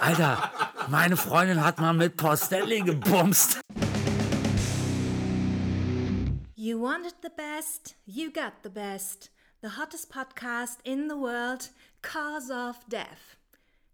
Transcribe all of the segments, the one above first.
Alter, meine Freundin hat mal mit Stanley gebumst. You wanted the best, you got the best. The hottest podcast in the world, Cause of Death.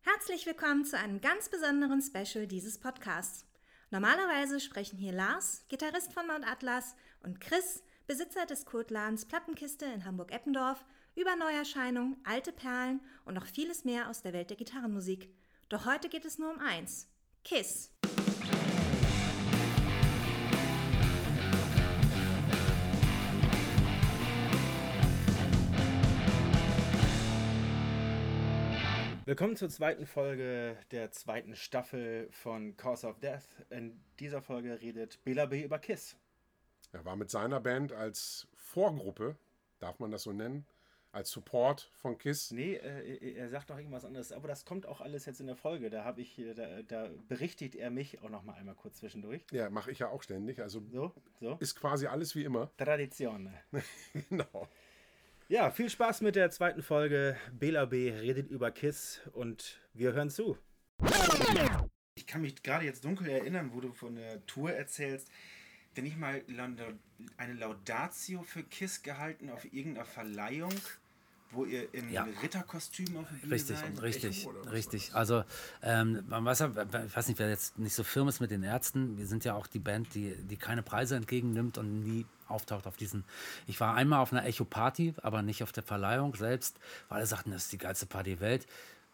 Herzlich willkommen zu einem ganz besonderen Special dieses Podcasts. Normalerweise sprechen hier Lars, Gitarrist von Mount Atlas, und Chris, Besitzer des Kurtladens Plattenkiste in Hamburg-Eppendorf, über Neuerscheinungen, alte Perlen und noch vieles mehr aus der Welt der Gitarrenmusik. Doch heute geht es nur um eins: Kiss. Willkommen zur zweiten Folge der zweiten Staffel von Cause of Death. In dieser Folge redet Bela B. über Kiss. Er war mit seiner Band als Vorgruppe, darf man das so nennen, als Support von Kiss. Nee, äh, er sagt doch irgendwas anderes, aber das kommt auch alles jetzt in der Folge. Da habe ich, da, da, berichtigt er mich auch noch mal einmal kurz zwischendurch. Ja, mache ich ja auch ständig. Also so, so. ist quasi alles wie immer. Tradition. genau. Ja, viel Spaß mit der zweiten Folge. Bela B redet über Kiss und wir hören zu. Ich kann mich gerade jetzt dunkel erinnern, wo du von der Tour erzählst. Wenn ich mal eine Laudatio für Kiss gehalten auf irgendeiner Verleihung, wo ihr im ja. Ritterkostüm auf Bühne Richtig, seid. richtig, richtig. Also, ähm, man weiß, ich weiß nicht, wer jetzt nicht so firm ist mit den Ärzten. Wir sind ja auch die Band, die, die keine Preise entgegennimmt und nie auftaucht auf diesen. Ich war einmal auf einer Echo-Party, aber nicht auf der Verleihung selbst, weil alle sagten, das ist die geilste Party der Welt.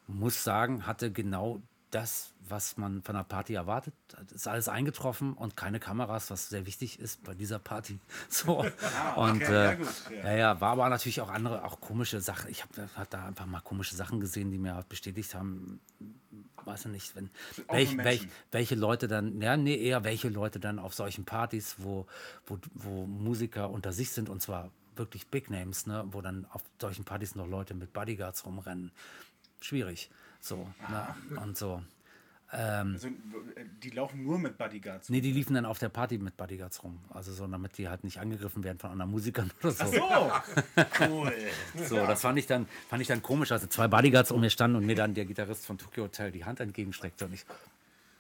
Muss sagen, hatte genau das, was man von einer Party erwartet. Ist alles eingetroffen und keine Kameras, was sehr wichtig ist bei dieser Party. So. Ah, okay, und äh, ja, gut, ja. ja, ja, war aber natürlich auch andere, auch komische Sachen. Ich habe hab da einfach mal komische Sachen gesehen, die mir bestätigt haben, weiß ich nicht, wenn welch, welch, welche Leute dann, ja, nee, eher welche Leute dann auf solchen Partys, wo, wo, wo Musiker unter sich sind und zwar wirklich Big Names, ne, wo dann auf solchen Partys noch Leute mit Bodyguards rumrennen. Schwierig. So, ne? und so. Ähm, also, die laufen nur mit Bodyguards. Nee, die liefen dann auf der Party mit Bodyguards rum. Also so, damit die halt nicht angegriffen werden von anderen Musikern oder so. Ach so, cool. so, das fand ich, dann, fand ich dann komisch. Also zwei Bodyguards um mir standen und mir dann der Gitarrist von Tokyo Hotel die Hand entgegenstreckte und ich.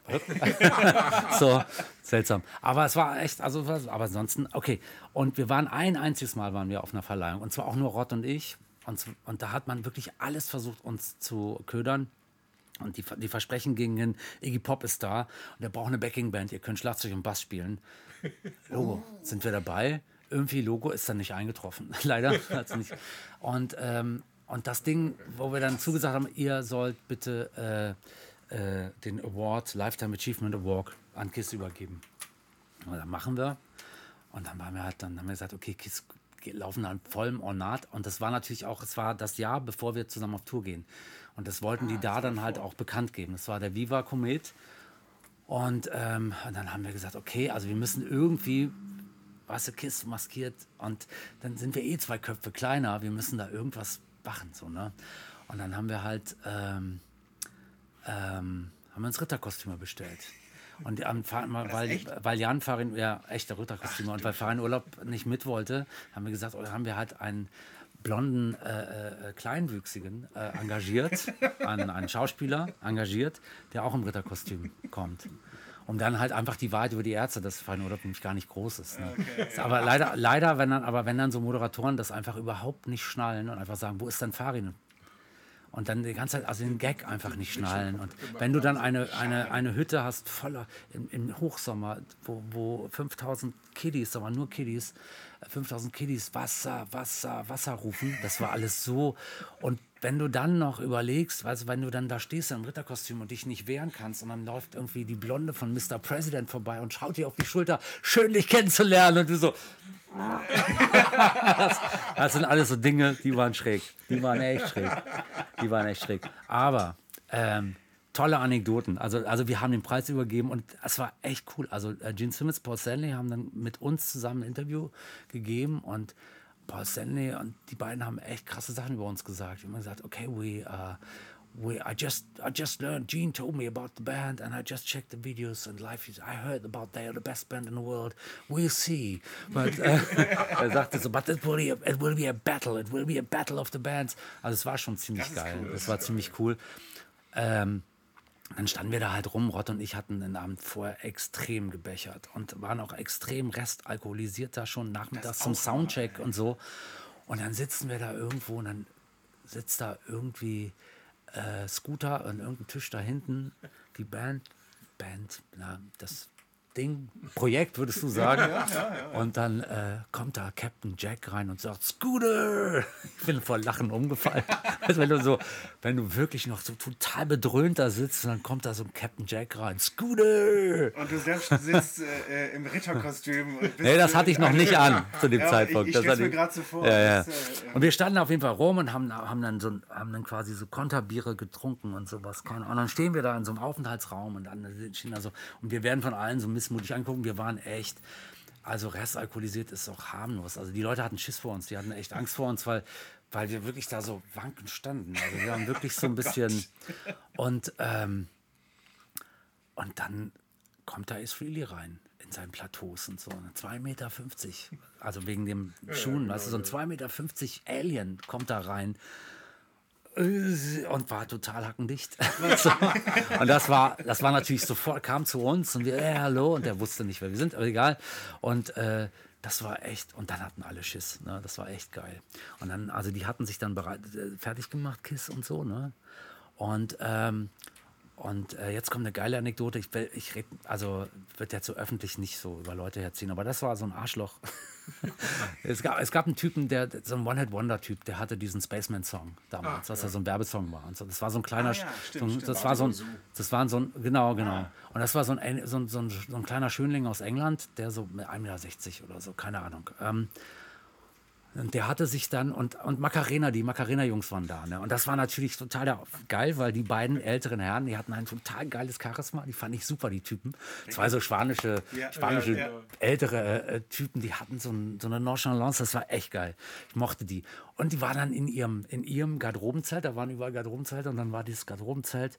so, seltsam. Aber es war echt, also, aber ansonsten, okay. Und wir waren ein einziges Mal waren wir auf einer Verleihung. Und zwar auch nur Rott und ich. Und, und da hat man wirklich alles versucht, uns zu ködern. Und die, die Versprechen gingen hin, Iggy Pop ist da und er braucht eine Backingband, ihr könnt Schlagzeug und Bass spielen. Logo, sind wir dabei? Irgendwie Logo ist dann nicht eingetroffen. Leider hat nicht. Und, ähm, und das Ding, wo wir dann zugesagt haben, ihr sollt bitte äh, äh, den Award, Lifetime Achievement Award an KISS übergeben. Und dann machen wir. Und dann waren wir halt, dann haben wir gesagt, okay, KISS laufen dann vollem Ornat. Und das war natürlich auch, es war das Jahr, bevor wir zusammen auf Tour gehen. Und das wollten ah, die da dann halt auch bekannt geben. Das war der Viva Komet. Und, ähm, und dann haben wir gesagt, okay, also wir müssen irgendwie, weißt du, Kiss maskiert. Und dann sind wir eh zwei Köpfe kleiner. Wir müssen da irgendwas machen, so, ne? Und dann haben wir halt, ähm, ähm, haben wir uns Ritterkostüme bestellt. Und am, weil, weil Jan Farin, ja, echte Ritterkostüme, und weil Farin Urlaub nicht mit wollte, haben wir gesagt, oder haben wir halt einen blonden, äh, äh, kleinwüchsigen äh, engagiert, einen, einen Schauspieler engagiert, der auch im Ritterkostüm kommt. Um dann halt einfach die Wahrheit über die Ärzte, das Farin Urlaub nämlich gar nicht groß ist. Ne? Okay, aber leider, leider, wenn dann, aber wenn dann so Moderatoren das einfach überhaupt nicht schnallen und einfach sagen, wo ist denn Farin? Und dann die ganze Zeit, also den Gag einfach nicht schnallen. Und wenn du dann eine, eine, eine Hütte hast, voller, im, im Hochsommer, wo, wo 5000 Kiddies, aber nur Kiddies, 5000 Kiddies Wasser, Wasser, Wasser rufen, das war alles so. Und wenn du dann noch überlegst, du, wenn du dann da stehst im Ritterkostüm und dich nicht wehren kannst und dann läuft irgendwie die Blonde von Mr. President vorbei und schaut dir auf die Schulter, schön dich kennenzulernen und du so, das, das, sind alles so Dinge, die waren schräg. Die waren echt schräg. Die waren echt schräg. Aber ähm, tolle Anekdoten. Also, also wir haben den Preis übergeben und es war echt cool. Also äh, Gene Simmons, Paul Stanley haben dann mit uns zusammen ein Interview gegeben und Paul Stanley und die beiden haben echt krasse Sachen über uns gesagt. Wir haben gesagt, okay, we, uh, we, I just, I just learned. Gene told me about the band, and I just checked the videos and life. Is, I heard about they are the best band in the world. We'll see. But äh, er sagte so, but it will, be a, it will be a battle. It will be a battle of the bands. Also es war schon ziemlich geil. Cool, es war ziemlich cool. Ähm, dann standen wir da halt rum. Rott und ich hatten den Abend vorher extrem gebechert und waren auch extrem restalkoholisiert da schon nachmittags zum Soundcheck und so. Und dann sitzen wir da irgendwo und dann sitzt da irgendwie äh, Scooter an irgendeinem Tisch da hinten, die Band, Band, na, das Ding, Projekt, würdest du sagen. Und dann äh, kommt da Captain Jack rein und sagt, Scooter! Ich bin vor Lachen umgefallen. Also wenn du so, wenn du wirklich noch so total bedröhnt da sitzt, dann kommt da so ein Captain Jack rein, Scooter! Und du selbst sitzt äh, im Ritterkostüm. Nee, das hatte ich noch nicht an zu dem Ja, Zeitpunkt. Ich, ich Das mir gerade so vor. Ja, ja. Das, äh, Und wir standen auf jeden Fall rum und haben, haben, dann, so, ein- haben dann quasi so Konterbiere getrunken und sowas. Und dann stehen wir da in so einem Aufenthaltsraum und dann stehen da so, und wir werden von allen so missmutig angucken. Wir waren echt, also restalkoholisiert ist auch harmlos. Also die Leute hatten Schiss vor uns, die hatten echt Angst vor uns, weil, weil wir wirklich da so wankend standen. Also wir haben wirklich so ein bisschen. Und, ähm, und dann kommt da Israeli rein in seinen Plateaus und so. 2,50 Meter. Also wegen dem Schuhen. weißt du, so ein 2,50 Meter Alien kommt da rein. Und war total hackendicht. Und das war, das war natürlich sofort, kam zu uns und wir, äh, hallo, und der wusste nicht, wer wir sind, aber egal. Und äh, das war echt, und dann hatten alle Schiss, ne? Das war echt geil. Und dann, also die hatten sich dann bereit, äh, fertig gemacht, Kiss und so, ne? Und ähm, und äh, jetzt kommt eine geile Anekdote. Ich, ich red, also wird jetzt so öffentlich nicht so über Leute herziehen, aber das war so ein Arschloch. es, gab, es gab einen Typen, der so ein One-Hit-Wonder-Typ, der hatte diesen Spaceman-Song damals, was ja so ein Werbesong war. Und so. Das war so ein kleiner, Ah, ja, stimmt, so, das war so ein, das war so ein, genau, genau. Und das war so ein, so ein, so ein, so ein kleiner Schönling aus England, der so mit 1,60 Meter oder so, keine Ahnung. Ähm, und der hatte sich dann, und, und Macarena, die Macarena-Jungs waren da. Ne? Und das war natürlich total geil, weil die beiden älteren Herren, die hatten ein total geiles Charisma. Die fand ich super, die Typen. Zwei so spanische, Ja, spanische ja, ja. ältere äh, Typen, die hatten so, ein, so eine Nonchalance, das war echt geil. Ich mochte die. Und die waren dann in ihrem, in ihrem Garderobenzelt, da waren überall Garderobenzelte und dann war dieses Garderobenzelt.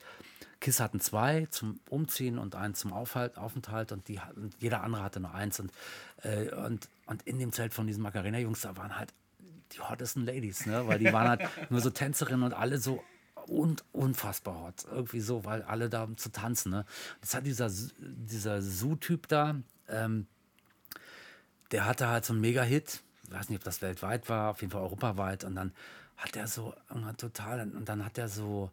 Kiss hatten zwei zum Umziehen und eins zum Aufhalt, Aufenthalt und die hatten, jeder andere hatte nur eins. Und, äh, und, und in dem Zelt von diesen Macarena-Jungs, da waren halt die hottesten Ladies, ne? weil die waren halt nur so Tänzerinnen und alle so und unfassbar hot. Irgendwie so, weil alle da zu tanzen. Ne? Das hat dieser, dieser Zoo-Typ da, ähm, der hatte halt so einen Mega-Hit. Ich weiß nicht, ob das weltweit war, auf jeden Fall europaweit. Und dann hat er so total, und dann hat er so,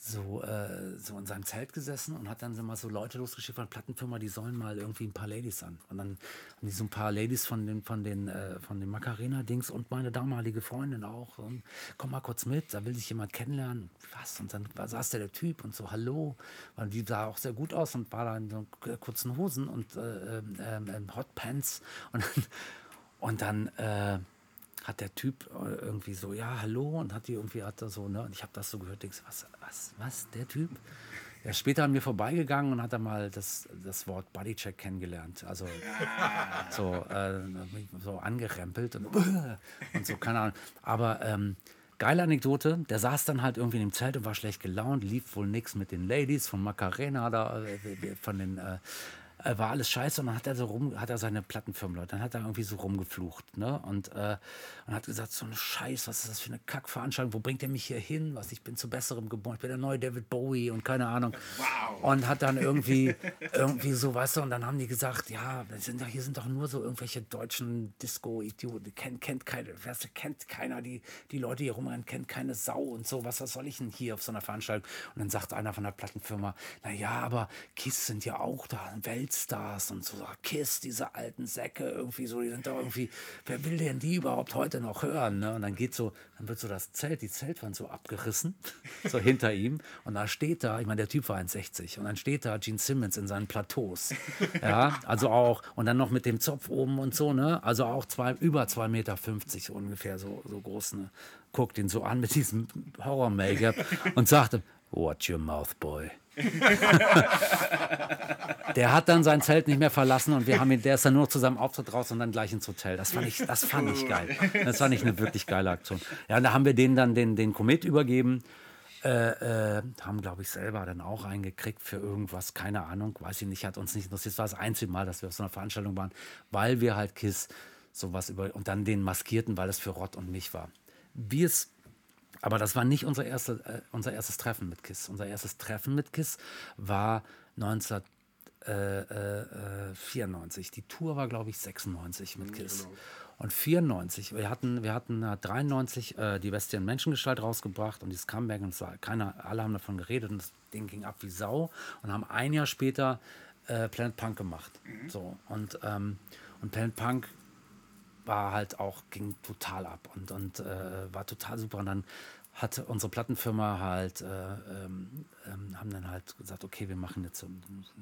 so, äh, so in seinem Zelt gesessen und hat dann so mal so Leute losgeschickt von der Plattenfirma, die sollen mal irgendwie ein paar Ladies an. Und dann haben die so ein paar Ladies von den, von den, äh, von den Macarena-Dings und meine damalige Freundin auch. Und komm mal kurz mit, da will sich jemand kennenlernen. Was? Und dann saß da der Typ und so, hallo. Und die sah auch sehr gut aus und war da in so kurzen Hosen und äh, ähm, ähm, Hotpants. Und dann, und dann äh, hat der Typ äh, irgendwie so, ja, hallo, und hat die irgendwie, hat er so, ne, und ich habe das so gehört, denkst, was, was, was, der Typ? Er ist später an mir vorbeigegangen und hat dann mal das, das Wort Bodycheck kennengelernt. Also so, äh, so angerempelt und, und so, keine Ahnung. Aber ähm, geile Anekdote, der saß dann halt irgendwie in dem Zelt und war schlecht gelaunt, lief wohl nichts mit den Ladies von Macarena da, äh, von den äh, äh, war alles scheiße und dann hat er so rum, hat er seine Plattenfirmen, Leute, dann hat er irgendwie so rumgeflucht, ne? Und, äh, und hat gesagt, so eine Scheiß, was ist das für eine Kackveranstaltung, wo bringt er mich hier hin? Was, ich bin zu Besserem geboren, ich bin der neue David Bowie und keine Ahnung. Wow. Und hat dann irgendwie, irgendwie so, weißt du, und dann haben die gesagt, ja, sind doch, hier sind doch nur so irgendwelche deutschen Disco-Idioten, kennt, kennt keine, weißt kennt keiner, die, die Leute hier rumrennen, kennt keine Sau und so, was, was soll ich denn hier auf so einer Veranstaltung? Und dann sagt einer von der Plattenfirma, na ja, aber Kiss sind ja auch da, Weltstars und so, Kiss, diese alten Säcke irgendwie so, die sind doch irgendwie, wer will denn die überhaupt heute noch hören? Ne? Und dann geht so, dann wird so das Zelt, die Zeltwand so abgerissen, so hinter ihm und da steht da, ich meine, der Typ war 1,60 und dann steht da Gene Simmons in seinen Plateaus, ja, also auch, und dann noch mit dem Zopf oben und so, ne, also auch zwei, über 2,50 Meter ungefähr, so, so groß, ne, guckt ihn so an mit diesem Horror-Make-up und sagte, Watch your mouth, boy. Der hat dann sein Zelt nicht mehr verlassen und wir haben ihn, der ist dann nur zu seinem Auftritt raus und dann gleich ins Hotel. Das fand ich, das fand ich geil. Das fand ich eine wirklich geile Aktion. Ja, und da haben wir denen dann den, den Komet übergeben. Äh, äh, haben, glaube ich, selber dann auch reingekriegt für irgendwas, keine Ahnung, weiß ich nicht, hat uns nicht interessiert. Es war das einzige Mal, dass wir auf so einer Veranstaltung waren, weil wir halt KISS sowas über und dann den maskierten, weil es für Rott und mich war. Wie es Aber das war nicht unser, erste, äh, unser erstes Treffen mit KISS. Unser erstes Treffen mit KISS war 1994. Die Tour war, glaube ich, 96 mit KISS. Und 94, wir hatten, wir hatten äh, 93 äh, die Bestie in Menschengestalt rausgebracht und dieses Comeback und es war keiner, alle haben davon geredet und das Ding ging ab wie Sau und haben ein Jahr später äh, Planet Punk gemacht. So und, ähm, und Planet Punk war halt auch, ging total ab und, und äh, war total super. Und dann hat unsere Plattenfirma halt, äh, ähm, ähm, haben dann halt gesagt, okay, wir machen jetzt eine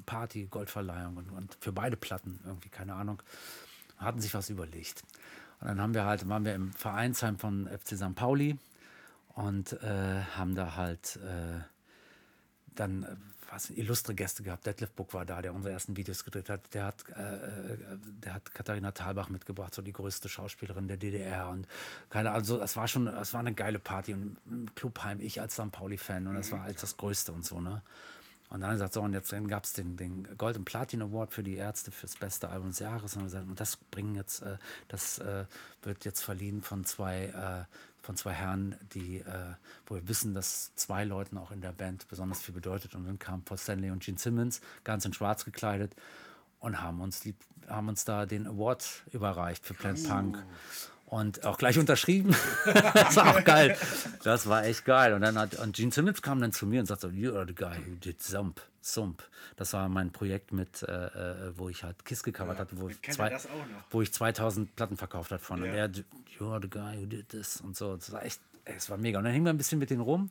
Party, Goldverleihung und, und für beide Platten irgendwie, keine Ahnung, hatten sich was überlegt. Und dann haben wir halt, waren wir im Vereinsheim von FC St. Pauli und äh, haben da halt äh, dann was illustre Gäste gehabt. Detlef Buck war da, der unsere ersten Videos gedreht hat. Der hat, äh, äh, der hat Katharina Thalbach mitgebracht, so die größte Schauspielerin der DDR. Und keine, also es war schon, es war eine geile Party und im Clubheim, ich als St. Pauli-Fan und das war halt das Größte und so, ne? Und dann hat er gesagt, so, und jetzt gab es den, den Gold- und Platin Award für die Ärzte fürs beste Album des Jahres. Und, gesagt, und das bringen jetzt, äh, das äh, wird jetzt verliehen von zwei, äh, von zwei Herren, die, äh, wo wir wissen, dass zwei Leuten auch in der Band besonders viel bedeutet. Und dann kamen Paul Stanley und Gene Simmons, ganz in schwarz gekleidet, und haben uns, die, haben uns da den Award überreicht für Planet Punk. Und auch gleich unterschrieben. das war auch geil. Das war echt geil. Und dann hat und Gene Simmons kam dann zu mir und sagte, you are the guy who did Sump. Sump. Das war mein Projekt mit, äh, äh, wo ich halt Kiss gecovert hatte, wo ich, zwei, er auch wo ich 2000 Platten verkauft hat von. Und Ja. er, you are the guy who did this und so. Das war echt, es war mega. Und dann hingen wir ein bisschen mit denen rum.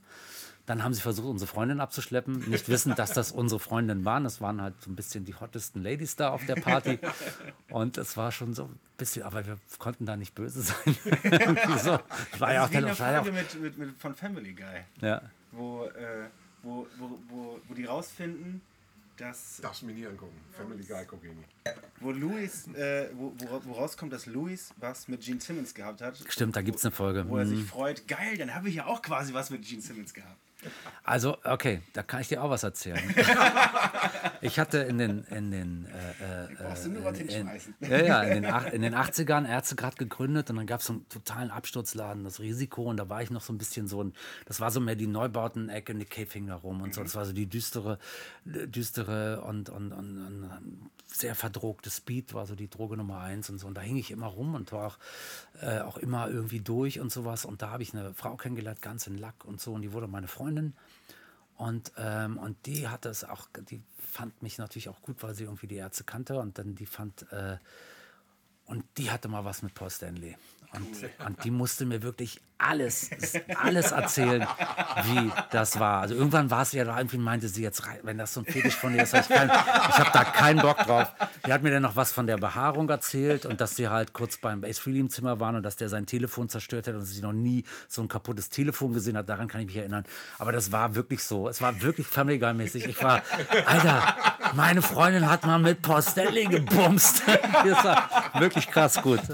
Dann haben sie versucht, unsere Freundin abzuschleppen, nicht wissend, dass das unsere Freundinnen waren. Das waren halt so ein bisschen die hottesten Ladies da auf der Party. Und es war schon so ein bisschen, aber wir konnten da nicht böse sein. So. War ja auch in dann, der war ja auch, Folge mit, mit, mit, von Family Guy, ja. wo, äh, wo, wo, wo, wo die rausfinden, dass Darfst du mir nie angucken. Family Guy gucke ich wo Louis, äh, wo, wo, wo rauskommt, dass Louis was mit Gene Simmons gehabt hat. Stimmt, da gibt es eine Folge. Wo er sich Hm. freut, geil, dann habe ich ja auch quasi was mit Gene Simmons gehabt. Also, okay, da kann ich dir auch was erzählen. ich hatte in den, in den äh, äh, Brauchst du nur was in, hinschmeißen. ja, ja, in den, in den 80ern Ärzte gerade gegründet und dann gab es so einen totalen Absturzladen, das Risiko. Und da war ich noch so ein bisschen so ein, das war so mehr die Neubauten-Ecke, Nick Cave da rum und so, das war so die düstere, düstere und, und, und, und sehr verdrogte Speed war so die Droge Nummer eins und so. Und da hing ich immer rum und war auch, äh, auch immer irgendwie durch und sowas. Und da habe ich eine Frau kennengelernt, ganz in Lack und so. Und die wurde meine Freundin und, ähm, und die hatte es auch, die fand mich natürlich auch gut, weil sie irgendwie die Ärzte kannte. Und dann die fand, äh, und die hatte mal was mit Paul Stanley. Und, und die musste mir wirklich alles, alles erzählen, wie das war. Also irgendwann war es ja, da irgendwie meinte sie jetzt, wenn das so ein Fetisch von ihr ist, ich, ich habe da keinen Bock drauf. Die hat mir dann noch was von der Behaarung erzählt und dass sie halt kurz beim Ace Frehley im Zimmer waren und dass der sein Telefon zerstört hat und sie noch nie so ein kaputtes Telefon gesehen hat. Daran kann ich mich erinnern. Aber das war wirklich so. Es war wirklich Family Guy mäßig. Ich war, Alter, meine Freundin hat mal mit Stanley gebumst. Das war wirklich krass gut.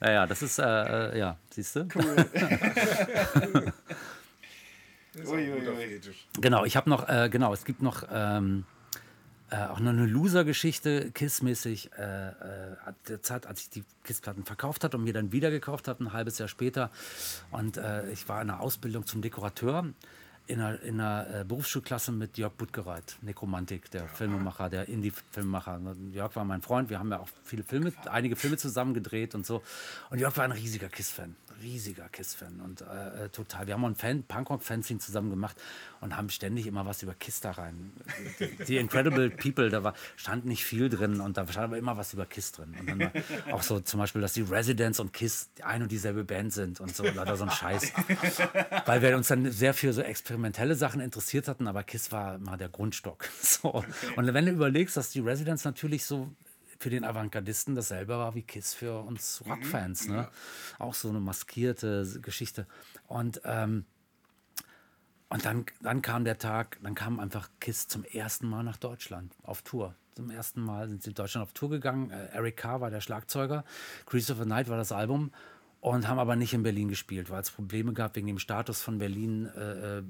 Naja, das ist, äh, äh, ja, siehst du? Fetisch. Genau, ich habe noch, äh, genau, es gibt noch ähm, äh, auch noch eine Loser-Geschichte, Kiss-mäßig, äh, äh, at der Zeit, als ich die Kiss-Platten verkauft hatte und mir dann wieder gekauft habe, ein halbes Jahr später. Und äh, ich war in einer Ausbildung zum Dekorateur in einer, in einer äh, Berufsschulklasse mit Jörg Buttgereit, Nekromantik, der Filmemacher, der Indie-Filmemacher. Jörg war mein Freund, wir haben ja auch viele Filme, einige Filme zusammen gedreht und so. Und Jörg war ein riesiger Kiss-Fan, riesiger Kiss-Fan und äh, äh, total. Wir haben auch ein Fan, Punkrock-Fanzine zusammen gemacht und haben ständig immer was über Kiss da rein. Die, Incredible People, da war, stand nicht viel drin und da stand aber immer was über Kiss drin. Und dann auch so zum Beispiel, dass die Residents und Kiss ein und dieselbe Band sind und so, oder so ein Scheiß. Weil wir uns dann sehr für so experimentelle Sachen interessiert hatten, aber Kiss war mal der Grundstock. So. Und wenn du überlegst, dass die Residents natürlich so für den Avantgardisten dasselbe war wie Kiss für uns Rockfans. Ne? Auch so eine maskierte Geschichte. Und, ähm, und dann, dann kam der Tag, dann kam einfach Kiss zum ersten Mal nach Deutschland auf Tour. Zum ersten Mal sind sie in Deutschland auf Tour gegangen. Äh, Eric Carr war der Schlagzeuger. Crease of the Night war das Album. Und haben aber nicht in Berlin gespielt, weil es Probleme gab wegen dem Status von Berlin. Äh, äh,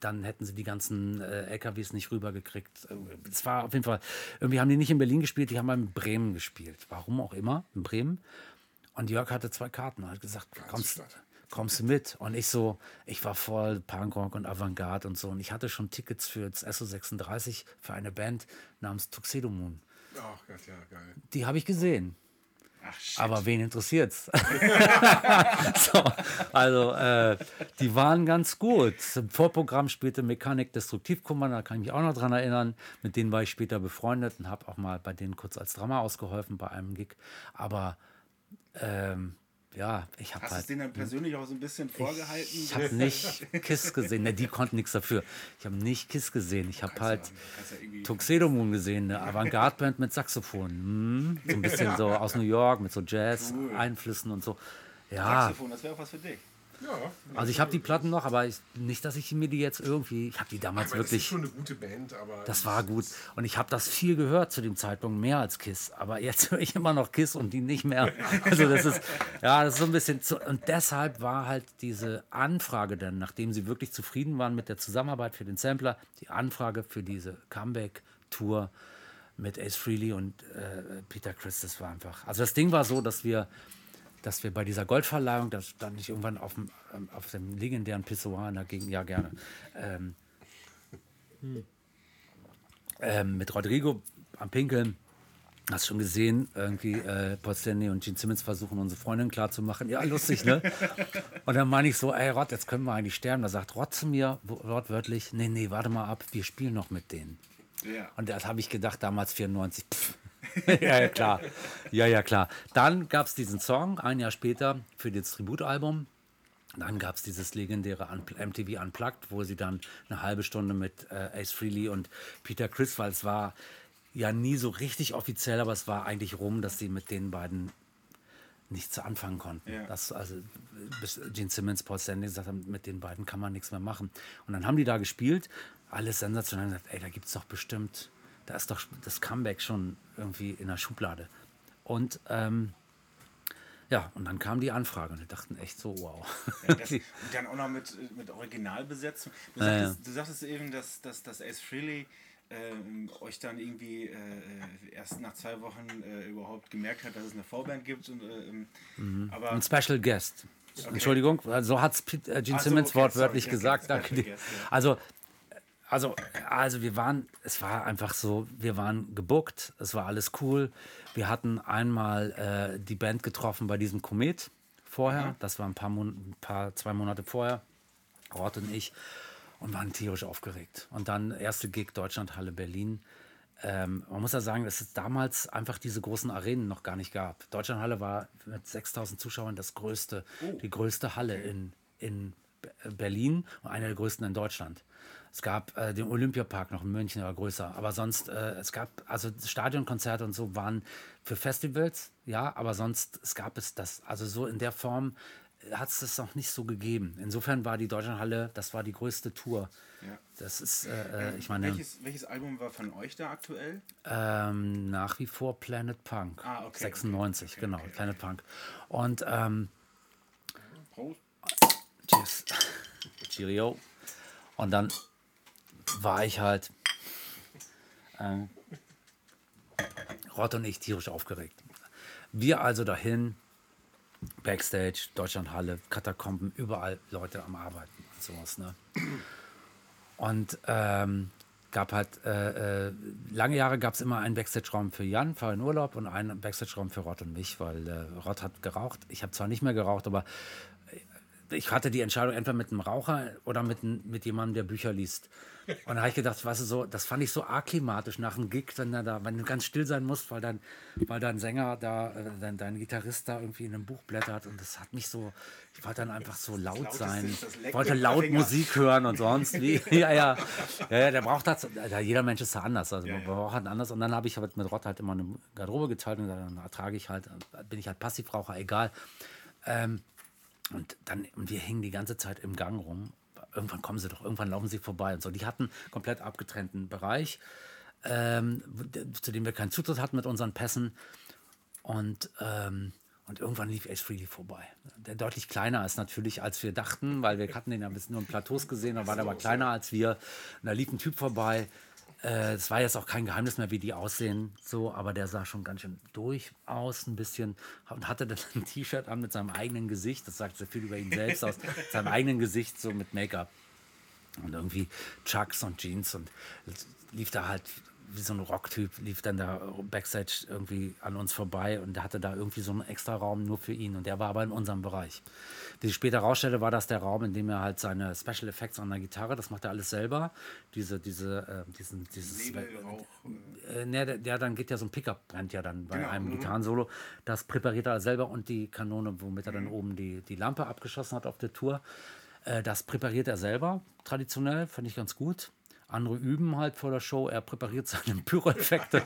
dann hätten sie die ganzen äh, LKWs nicht rübergekriegt. Äh, Es war auf jeden Fall, irgendwie haben die nicht in Berlin gespielt, die haben in Bremen gespielt. Warum auch immer, in Bremen. Und Jörg hatte zwei Karten. Hat gesagt, kommst, kommst du mit? Und ich so, ich war voll Punkrock und Avantgarde und so. Und ich hatte schon Tickets für das SO36 für eine Band namens Tuxedo Moon. Ach Gott, ja, geil. Die habe ich gesehen. Aber wen interessiert's? so, also, äh, die waren ganz gut. Im Vorprogramm spielte Mechanik Destruktivkommando, da kann ich mich auch noch dran erinnern. Mit denen war ich später befreundet und habe auch mal bei denen kurz als Drama ausgeholfen bei einem Gig. Aber ähm, ja, ich habe Hast du es halt. denen dann persönlich auch so ein bisschen vorgehalten? Ich habe nicht Kiss gesehen. Ne, die konnten nichts dafür. Ich habe nicht Kiss gesehen. Ich habe halt ja irgendwie- Tuxedo Moon gesehen, eine Avantgarde-Band mit Saxophon. Hm, so ein bisschen so aus New York mit so Jazz-Einflüssen und so. Ja, Saxophon, das wäre auch was für dich. Ja, also ich habe die Platten noch, aber ich, nicht, dass ich mir die jetzt irgendwie. Ich habe die ich damals meine, das ist wirklich. schon eine gute Band, aber. Das war gut. Und ich habe das viel gehört zu dem Zeitpunkt, mehr als Kiss. Aber jetzt höre ich immer noch Kiss und die nicht mehr. Also das ist, ja, das ist so ein bisschen zu. Und deshalb war halt diese Anfrage dann, nachdem sie wirklich zufrieden waren mit der Zusammenarbeit für den Sampler, die Anfrage für diese Comeback-Tour mit Ace Frehley und äh, Peter Chris, das war einfach. Also das Ding war so, dass wir dass wir bei dieser Goldverleihung, da stand ich irgendwann auf dem, ähm, auf dem legendären Pissoir Gegend, ja gerne, ähm, ähm, mit Rodrigo am Pinkeln. Hast schon gesehen, irgendwie äh, Paul Stanley und Gene Simmons versuchen, unsere Freundin klarzumachen. Ja, lustig, ne? Und dann meine ich so, ey Rod, jetzt können wir eigentlich sterben. Da sagt Rod zu mir wo- wortwörtlich, nee, nee, warte mal ab, wir spielen noch mit denen. Ja. Und das habe ich gedacht, damals 94. Pff. ja, ja, klar. Ja, ja, klar. Dann gab es diesen Song, ein Jahr später, für das Tributalbum. Dann gab es dieses legendäre MTV Unplugged, wo sie dann eine halbe Stunde mit äh, Ace Frehley und Peter Chris, weil es war ja nie so richtig offiziell, aber es war eigentlich rum, dass sie mit den beiden nichts anfangen konnten. Ja. Das, also, bis Gene Simmons, Paul Stanley gesagt haben, mit den beiden kann man nichts mehr machen. Und dann haben die da gespielt, alles sensationell, und gesagt, ey, da gibt es doch bestimmt, da ist doch das Comeback schon irgendwie in der Schublade. Und ähm, ja, und dann kam die Anfrage und wir dachten echt so, wow. Ja, das, und dann auch noch mit, mit Originalbesetzung. Du Ja, sagtest, du sagtest eben, dass, dass, dass Ace Frehley ähm, euch dann irgendwie äh, äh, erst nach zwei Wochen äh, überhaupt gemerkt hat, dass es eine Vorband gibt. Und, äh, ähm, aber Ein Special Guest. Entschuldigung, so hat es äh, Gene Ach so, Simmons okay, wortwörtlich sorry, okay, gesagt. Danke dir. Ja. Also, also, also wir waren, es war einfach so, wir waren gebuckt, es war alles cool. Wir hatten einmal äh, die Band getroffen bei diesem Komet vorher, das war ein paar, Mon ein paar zwei Monate vorher, Rott und ich, und waren tierisch aufgeregt. Und dann erste Gig Deutschlandhalle Berlin. Ähm, man muss ja sagen, dass es damals einfach diese großen Arenen noch gar nicht gab. Deutschlandhalle war mit 6000 Zuschauern das größte, die größte Halle in, in Be- Berlin und eine der größten in Deutschland. Es gab äh, den Olympiapark noch in München, der war größer. Aber sonst, äh, es gab, also Stadionkonzerte und so waren für Festivals, ja, aber sonst, es gab es das, also so in der Form hat es das noch nicht so gegeben. Insofern war die Deutschlandhalle, das war die größte Tour. Ja. Das ist, äh, äh, ich meine, welches, welches Album war von euch da aktuell? ähm, nach wie vor Planet Punk. Ah, okay, 96, okay, genau, okay, Planet Punk. Und ähm, Prost. Cheers. Cheerio. Und dann war ich halt ähm, Rott und ich tierisch aufgeregt. Wir also dahin, Backstage, Deutschlandhalle, Katakomben, überall Leute am Arbeiten und sowas. Ne? Und ähm, gab halt, äh, äh, lange Jahre gab es immer einen Backstage-Raum für Jan, war in Urlaub, und einen Backstage-Raum für Rott und mich, weil äh, Rott hat geraucht. Ich habe zwar nicht mehr geraucht, aber ich hatte die Entscheidung entweder mit einem Raucher oder mit, mit jemandem, der Bücher liest. Und da habe ich gedacht, weißt du, so, das fand ich so akklimatisch nach einem Gig, wenn, da, wenn du ganz still sein musst, weil dein, weil dein Sänger da, äh, dein, dein Gitarrist da irgendwie in einem Buch blättert. Und das hat mich so, ich wollte dann einfach so laut sein. Leck wollte laut Finger. Musik hören und sonst wie. ja, ja, ja, ja, der braucht das. Ja, jeder Mensch ist da anders. Also man ja. braucht halt anders. Und dann habe ich halt mit Rott halt immer eine Garderobe geteilt und dann ertrage ich halt, bin ich halt Passivraucher, egal. Ähm, und dann, und wir hingen die ganze Zeit im Gang rum. Irgendwann kommen sie doch, irgendwann laufen sie vorbei und so. Die hatten komplett abgetrennten Bereich, ähm, zu dem wir keinen Zutritt hatten mit unseren Pässen. Und, ähm, und irgendwann lief Ace Frehley vorbei. Der deutlich kleiner ist natürlich, als wir dachten, weil wir hatten den ja ein bisschen nur in Plateaus gesehen, da war der aber kleiner als wir. Und da lief ein Typ vorbei, Äh, Es war jetzt auch kein Geheimnis mehr, wie die aussehen, so, aber der sah schon ganz schön durchaus ein bisschen und hatte dann ein T-Shirt an mit seinem eigenen Gesicht. Das sagt sehr viel über ihn selbst aus, seinem eigenen Gesicht, so mit Make-up. Und irgendwie Chucks und Jeans und lief da halt wie so ein Rocktyp, lief dann da Backstage irgendwie an uns vorbei und der hatte da irgendwie so einen extra Raum nur für ihn und der war aber in unserem Bereich. Wie ich später rausstellte, war das der Raum, in dem er halt seine Special Effects an der Gitarre, das macht er alles selber, diese, diese, äh, diesen, dieses, Nebel, Rauch. äh, ne, der, der dann geht ja so ein Pickup brennt ja dann bei Genau, einem mhm. Gitarrensolo. Das präpariert er selber und die Kanone, womit er dann Mhm. oben die, die Lampe abgeschossen hat auf der Tour. Äh, das präpariert er selber, traditionell, fand ich ganz gut. Andere üben halt vor der Show, er präpariert seine Pyro-Effekte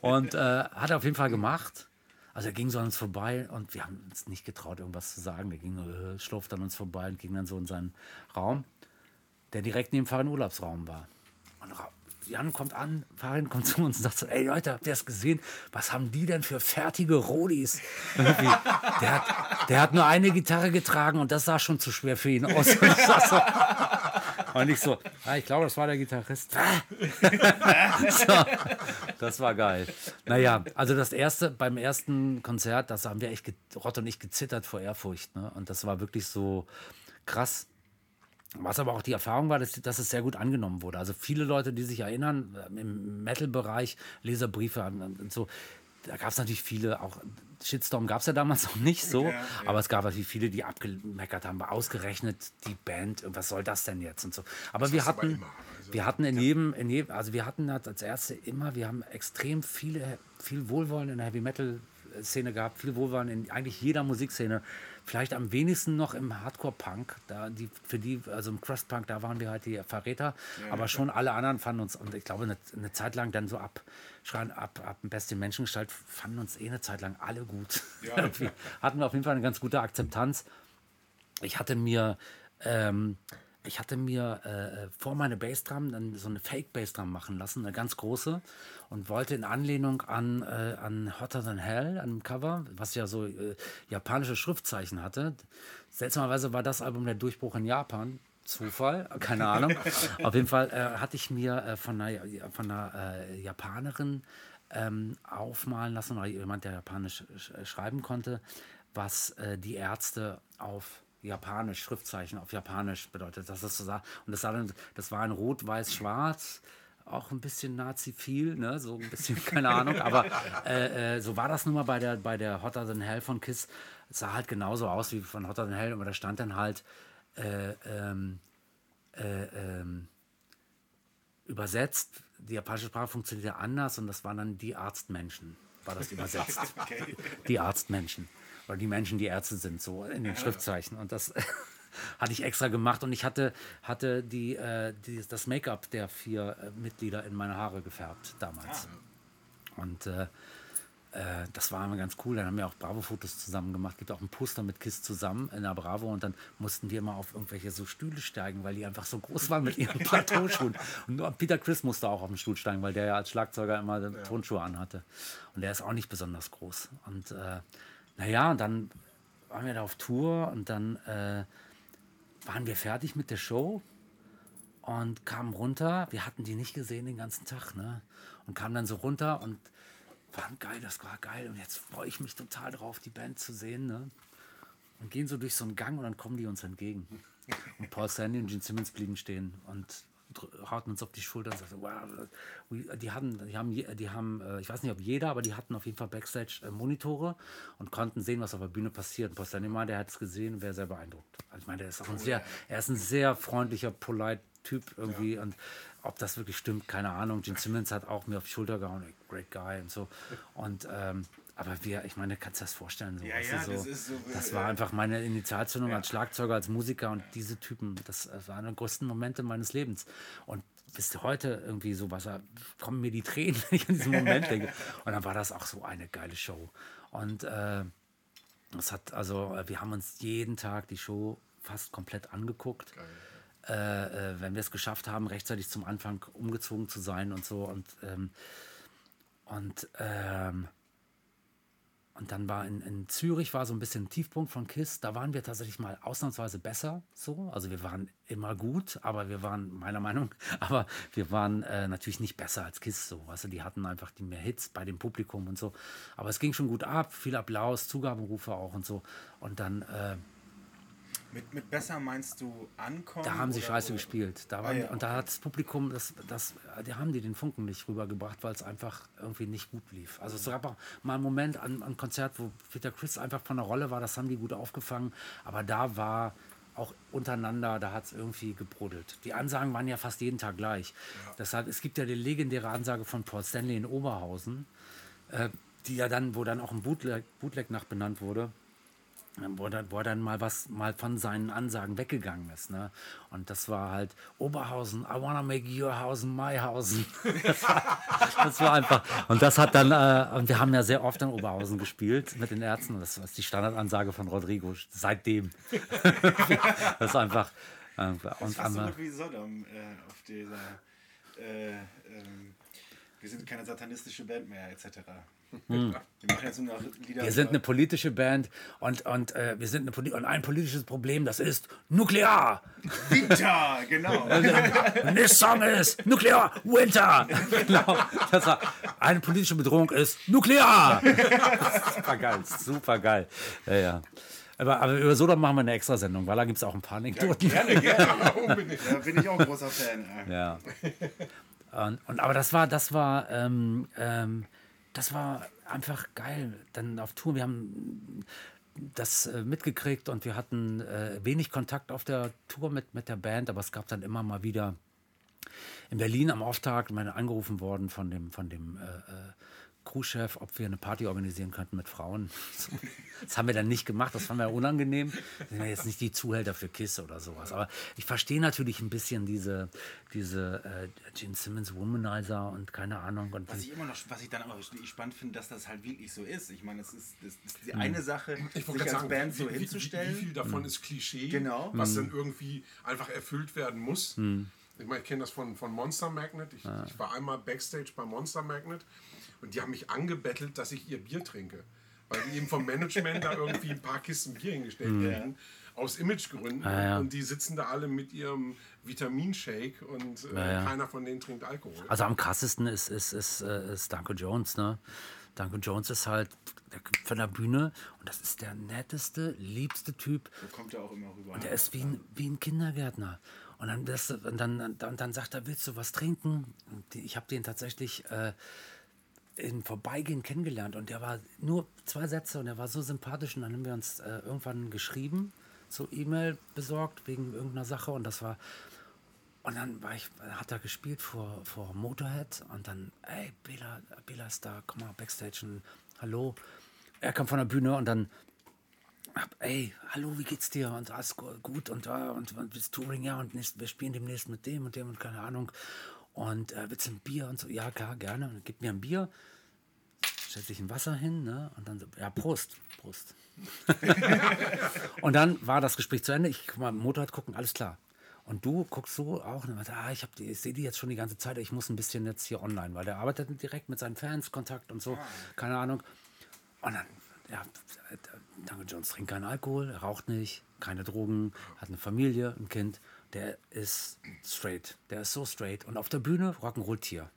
und äh, hat auf jeden Fall gemacht. Also er ging so an uns vorbei und wir haben uns nicht getraut, irgendwas zu sagen. Der ging, äh, schlurfte an uns vorbei und ging dann so in seinen Raum, der direkt neben Farin Urlaubsraum war. Und Jan kommt an, Farin kommt zu uns und sagt so, ey Leute, habt ihr das gesehen? Was haben die denn für fertige Rodis? Der hat, der hat nur eine Gitarre getragen und das sah schon zu schwer für ihn aus. Und ich, so, ah, ich glaube, das war der Gitarrist. so, das war geil. Naja, also das erste, beim ersten Konzert, das haben wir echt, Rott und ich gezittert vor Ehrfurcht. Ne? Und das war wirklich so krass. Was aber auch die Erfahrung war, dass, dass es sehr gut angenommen wurde. Also viele Leute, die sich erinnern, äh, im Metal-Bereich, Leserbriefe und so, da gab es natürlich viele, auch Shitstorm gab es ja damals noch nicht so, Ja, ja. aber es gab natürlich viele, die abgemeckert haben, ausgerechnet die Band, was soll das denn jetzt und so. Aber wir du aber hatten, immer, also, wir hatten in jedem, in jedem, also wir hatten als Erste immer, wir haben extrem viele, viel Wohlwollen in der Heavy Metal Szene gehabt, viel Wohlwollen in eigentlich jeder Musikszene. Vielleicht am wenigsten noch im Hardcore-Punk, da die, für die, also im Crust-Punk, da waren wir halt die Verräter, aber schon alle anderen fanden uns, und ich glaube, eine, eine Zeit lang dann so ab, schreien, ab, ab dem Best in Menschengestalt, fanden uns eh eine Zeit lang alle gut. Ja. Hatten wir auf jeden Fall eine ganz gute Akzeptanz. Ich hatte mir, ähm, ich hatte mir äh, vor meine Bassdrum dann so eine Fake Bassdrum machen lassen, eine ganz große, und wollte in Anlehnung an, äh, an Hotter Than Hell, an dem Cover, was ja so äh, japanische Schriftzeichen hatte. Seltsamerweise war das Album der Durchbruch in Japan. Zufall, keine Ahnung. Auf jeden Fall äh, hatte ich mir äh, von einer, von einer äh, Japanerin ähm, aufmalen lassen, oder jemand, der Japanisch sch schreiben konnte, was äh, die Ärzte auf Japanisch, Schriftzeichen auf Japanisch bedeutet. Das ist so sah. Und das, sah dann, das war in Rot, Weiß, Schwarz. Auch ein bisschen Nazi-viel, ne? so ein bisschen, keine Ahnung, aber äh, äh, so war das nun mal bei der, bei der Hotter Than Hell von Kiss. Es sah halt genauso aus wie von Hotter Than Hell, aber da stand dann halt äh, ähm, äh, ähm, übersetzt. Die japanische Sprache funktioniert ja anders und das waren dann die Arztmenschen, war das übersetzt. Okay. die Arztmenschen. Oder die Menschen, die Ärzte sind, so in den Schriftzeichen. Und das hatte ich extra gemacht. Und ich hatte, hatte die, äh, die, das Make-up der vier äh, Mitglieder in meine Haare gefärbt damals. Und äh, äh, das war immer ganz cool. Dann haben wir auch Bravo-Fotos zusammen gemacht. Gibt auch ein Poster mit Kiss zusammen in der Bravo. Und dann mussten wir immer auf irgendwelche so Stühle steigen, weil die einfach so groß waren mit ihren Plateauschuhen. Und nur Peter Chris musste auch auf den Stuhl steigen, weil der ja als Schlagzeuger immer Tonschuhe anhatte. Und der ist auch nicht besonders groß. Und äh, naja, und dann waren wir da auf Tour und dann äh, waren wir fertig mit der Show und kamen runter. Wir hatten die nicht gesehen den ganzen Tag, ne? Und kamen dann so runter und waren geil, das war geil. Und jetzt freue ich mich total drauf, die Band zu sehen, ne? Und gehen so durch so einen Gang und dann kommen die uns entgegen. Und Paul Sandy und Gene Simmons blieben stehen und hauten uns auf die Schulter und sagten, wow, die haben, die haben, die haben, äh, ich weiß nicht, ob jeder, aber die hatten auf jeden Fall Backstage äh, und konnten sehen, was auf der Bühne passiert. Und meinte, der hat es gesehen wäre sehr beeindruckt. Also ich meine, der ist auch ein sehr, er ist ein sehr freundlicher, polite Typ irgendwie und ob das wirklich stimmt, keine Ahnung. Gene Simmons hat auch mir auf die Schulter gehauen, great guy und so. Und ähm, aber wir, ich meine, kannst du das vorstellen? So, Ja, ja, so, das ist so, das äh, war einfach meine Initialzündung als Schlagzeuger, als Musiker und diese Typen, das äh, waren die größten Momente meines Lebens. Und bis heute irgendwie so was, kommen mir die Tränen, wenn ich an diesen Moment denke. Und dann war das auch so eine geile Show. Und äh, das hat, also, äh, wir haben uns jeden Tag die Show fast komplett angeguckt. Äh, äh, wenn wir es geschafft haben, rechtzeitig zum Anfang umgezogen zu sein und so. Und, ähm, und ähm, und dann war in, in Zürich war so ein bisschen ein Tiefpunkt von KISS. Da waren wir tatsächlich mal ausnahmsweise besser. So, also wir waren immer gut, aber wir waren meiner Meinung, aber wir waren äh, natürlich nicht besser als KISS. So, weißt die hatten einfach die mehr Hits bei dem Publikum und so. Aber es ging schon gut ab, viel Applaus, Zugabenrufe auch und so. Und dann äh, Mit, mit besser meinst du ankommen? da haben sie scheiße oder- gespielt. Da Ah, waren, ja, Und da hat das Publikum, das, das, die haben die den Funken nicht rübergebracht, weil es einfach irgendwie nicht gut lief. Also es gab auch mal einen Moment an einem Konzert, wo Peter Chris einfach von der Rolle war, das haben die gut aufgefangen. Aber da war auch untereinander, da hat es irgendwie gebrodelt. Die Ansagen waren ja fast jeden Tag gleich. Deshalb, es gibt ja die legendäre Ansage von Paul Stanley in Oberhausen, äh, die ja dann, wo dann auch ein Bootleg, Bootleg nach benannt wurde wo, dann, wo er dann mal was mal von seinen Ansagen weggegangen ist. Ne? Und das war halt Oberhausen, I wanna make your house my house. Das war, das war einfach. Und das hat dann, äh, und wir haben ja sehr oft in Oberhausen gespielt mit den Ärzten. Das ist die Standardansage von Rodrigo seitdem. das ist einfach. Äh, Das und ist fast so gut wie Sodom äh, auf dieser. Äh, ähm, wir sind keine satanistische Band mehr, etc. Hm. Wir sind eine politische Band und, und äh, wir sind eine und ein politisches Problem, das ist nuklear. Winter, genau. This song ist Nuklear Winter. genau. Das war, eine politische Bedrohung ist Nuklear. super geil, super geil. Ja, ja. Aber, aber über Sodom machen wir eine extra Sendung, weil da gibt es auch ein paar Anekdoten. Gerne, gerne. Unbedingt. Da bin ich auch ein großer Fan. Ja. Und, und, aber das war, das war, ähm, ähm, das war einfach geil. Dann auf Tour, wir haben das äh, mitgekriegt und wir hatten äh, wenig Kontakt auf der Tour mit, mit der Band, aber es gab dann immer mal wieder in Berlin am Auftakt meine angerufen worden von dem, von dem äh, äh, Crewchef, ob wir eine Party organisieren könnten mit Frauen. Das haben wir dann nicht gemacht, das fanden wir unangenehm. Wir sind ja jetzt nicht die Zuhälter für Kiss oder sowas. Aber ich verstehe natürlich ein bisschen diese, diese äh, Gene Simmons Womanizer und keine Ahnung. Und Was ich immer noch, was ich dann aber spannend finde, dass das halt wirklich so ist. Ich meine, es ist, das ist die eine Sache, Ich sich als sagen, Band so wie, hinzustellen. Wie, wie viel davon ist Klischee, Genau. was dann irgendwie einfach erfüllt werden muss. Ich meine, ich kenne das von, von Monster Magnet. Ich, ich war einmal Backstage bei Monster Magnet und die haben mich angebettelt, dass ich ihr Bier trinke. Weil die eben vom Management da irgendwie ein paar Kisten Bier hingestellt werden. Aus Imagegründen. ja. Und die sitzen da alle mit ihrem Vitaminshake und äh, ja. keiner von denen trinkt Alkohol. Also am krassesten ist, ist, ist, äh, ist Danko Jones, ne? Danko Jones ist halt von der Bühne und das ist der netteste, liebste Typ. So kommt er auch immer rüber. Der ist wie ein, wie ein Kindergärtner. Und dann, das, und dann, dann, dann sagt er, willst du was trinken? Und die- ich habe den tatsächlich äh, im Vorbeigehen kennengelernt und der war nur zwei Sätze und er war so sympathisch und dann haben wir uns äh, irgendwann geschrieben, so E-Mail besorgt wegen irgendeiner Sache und das war und dann war ich, hat er gespielt vor, vor Motorhead und dann, ey, Bela, Bela ist da, komm mal Backstage und hallo. Er kam von der Bühne und dann, ey, hallo, wie geht's dir? Und alles gu- gut und da und, und bist Touring, ja, und wir spielen demnächst mit dem und dem und keine Ahnung. Und äh, willst du ein Bier und so? Ja, klar, gerne. Und gibt mir ein Bier, stellt sich ein Wasser hin, ne? Und dann so, ja, Prost, Prost. Und dann war das Gespräch zu Ende. Ich guck mal, Motorrad gucken, alles klar. Und du guckst so auch, und ah, ich, hab die- ich sehe die jetzt schon die ganze Zeit, ich muss ein bisschen jetzt hier online, weil der arbeitet direkt mit seinen Fans, Kontakt und so, keine Ahnung. Und dann, ja, Duncan Jones trinkt keinen Alkohol, er raucht nicht, keine Drogen, hat eine Familie, ein Kind. Der ist straight, der ist so straight. Und auf der Bühne Rock'n'Roll-Tier.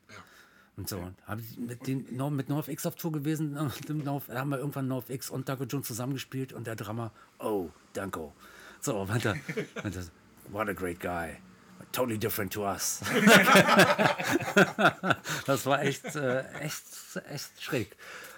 Und so. Hab ich mit, den, mit NoFX auf Tour gewesen. Da haben wir irgendwann NoFX und Danko Jones zusammengespielt und der Drummer, oh, Danko. So, meinte meinte what a great guy. Totally different to us. das war echt, äh, echt, echt schräg.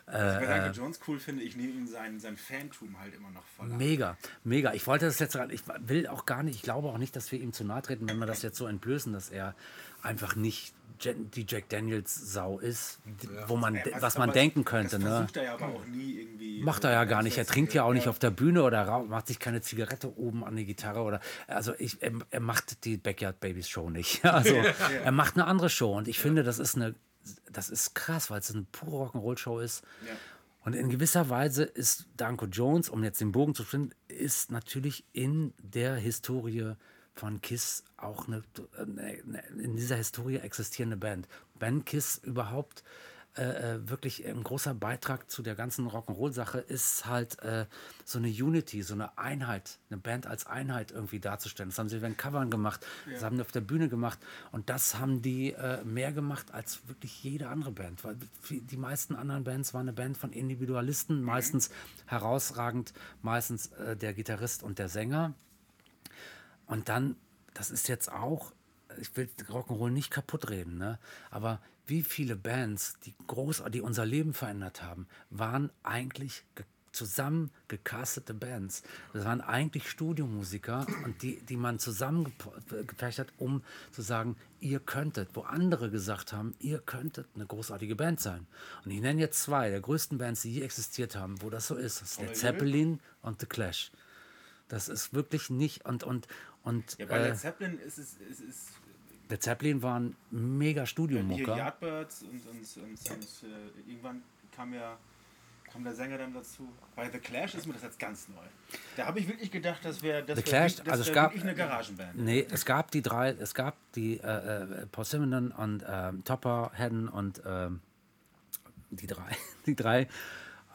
Was ich bei Duncan Jones cool finde, ich nehme ihm sein, sein Fantum halt immer noch voll ab. Mega, mega. Ich wollte das jetzt, gerade- ich will auch gar nicht, ich glaube auch nicht, dass wir ihm zu nahe treten, wenn wir das jetzt so entblößen, dass er einfach nicht die Jack Daniels Sau ist, wo man, Ja, was man aber denken könnte. Ne? er ja aber auch nie irgendwie. Macht er ja gar nicht. Er trinkt ja auch nicht auf der Bühne oder macht sich keine Zigarette oben an die Gitarre oder also ich, er, er macht die Backyard Babies Show nicht. Also er macht eine andere Show und ich finde, das ist eine, das ist krass, weil es eine pure Rock'n'Roll Show ist. Ja. Und in gewisser Weise ist Danko Jones, um jetzt den Bogen zu finden, ist natürlich in der Historie von Kiss auch eine, eine in dieser Historie existierende Band. Wenn Kiss überhaupt äh, äh, wirklich ein großer Beitrag zu der ganzen Rock'n'Roll-Sache ist halt äh, so eine Unity, so eine Einheit, eine Band als Einheit irgendwie darzustellen. Das haben sie während Covern gemacht, das haben die auf der Bühne gemacht und das haben die äh, mehr gemacht als wirklich jede andere Band, weil die meisten anderen Bands waren eine Band von Individualisten, meistens herausragend, meistens äh, der Gitarrist und der Sänger. Und dann, das ist jetzt auch, ich will Rock'n'Roll nicht kaputt reden, ne? aber wie viele Bands, die groß, die unser Leben verändert haben, waren eigentlich ge zusammen gecastete Bands. Das waren eigentlich Studiomusiker und die, die man zusammengepfercht hat, um zu sagen, ihr könntet, wo andere gesagt haben, ihr könntet eine großartige Band sein. Und ich nenne jetzt zwei der größten Bands, die je existiert haben, wo das so ist. Das ist Led Zeppelin und The Clash. Das ist wirklich nicht und und und Ja, bei äh, Led Zeppelin ist es. Ist, ist Led Zeppelin waren mega hier Studiomucker. Yardbirds und, und, und, und äh, irgendwann kam ja kam der Sänger dann dazu. Bei The Clash ist mir das jetzt ganz neu. Da habe ich wirklich gedacht, das wäre das The wär, Clash, das also es wär gab wirklich eine Garagenband. Nee, es gab die drei, es gab die äh, äh, Paul Simonon und ähm, Topper, Hedden und ähm, die drei, die drei,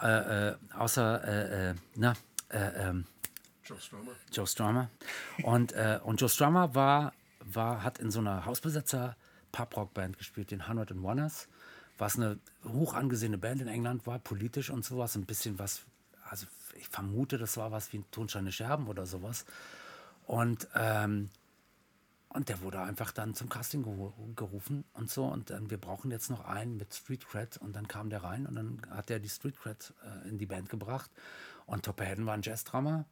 äh, äh, außer äh, äh, na, äh, ähm, Joe Strummer. Joe Strummer. Und, äh, und Joe Strummer war, war, hat in so einer Hausbesetzer Pub-Rock-Band gespielt, den Hundred and Oneers, was eine hoch angesehene Band in England war, politisch und sowas, ein bisschen was, also ich vermute, das war was wie ein Tonsteine Scherben oder sowas. Und, ähm, und der wurde einfach dann zum Casting geru- gerufen und so. Und dann, wir brauchen jetzt noch einen mit Street Cred. Und dann kam der rein und dann hat er die Street Cred äh, in die Band gebracht. Und Topper Hedden war ein Jazzdrama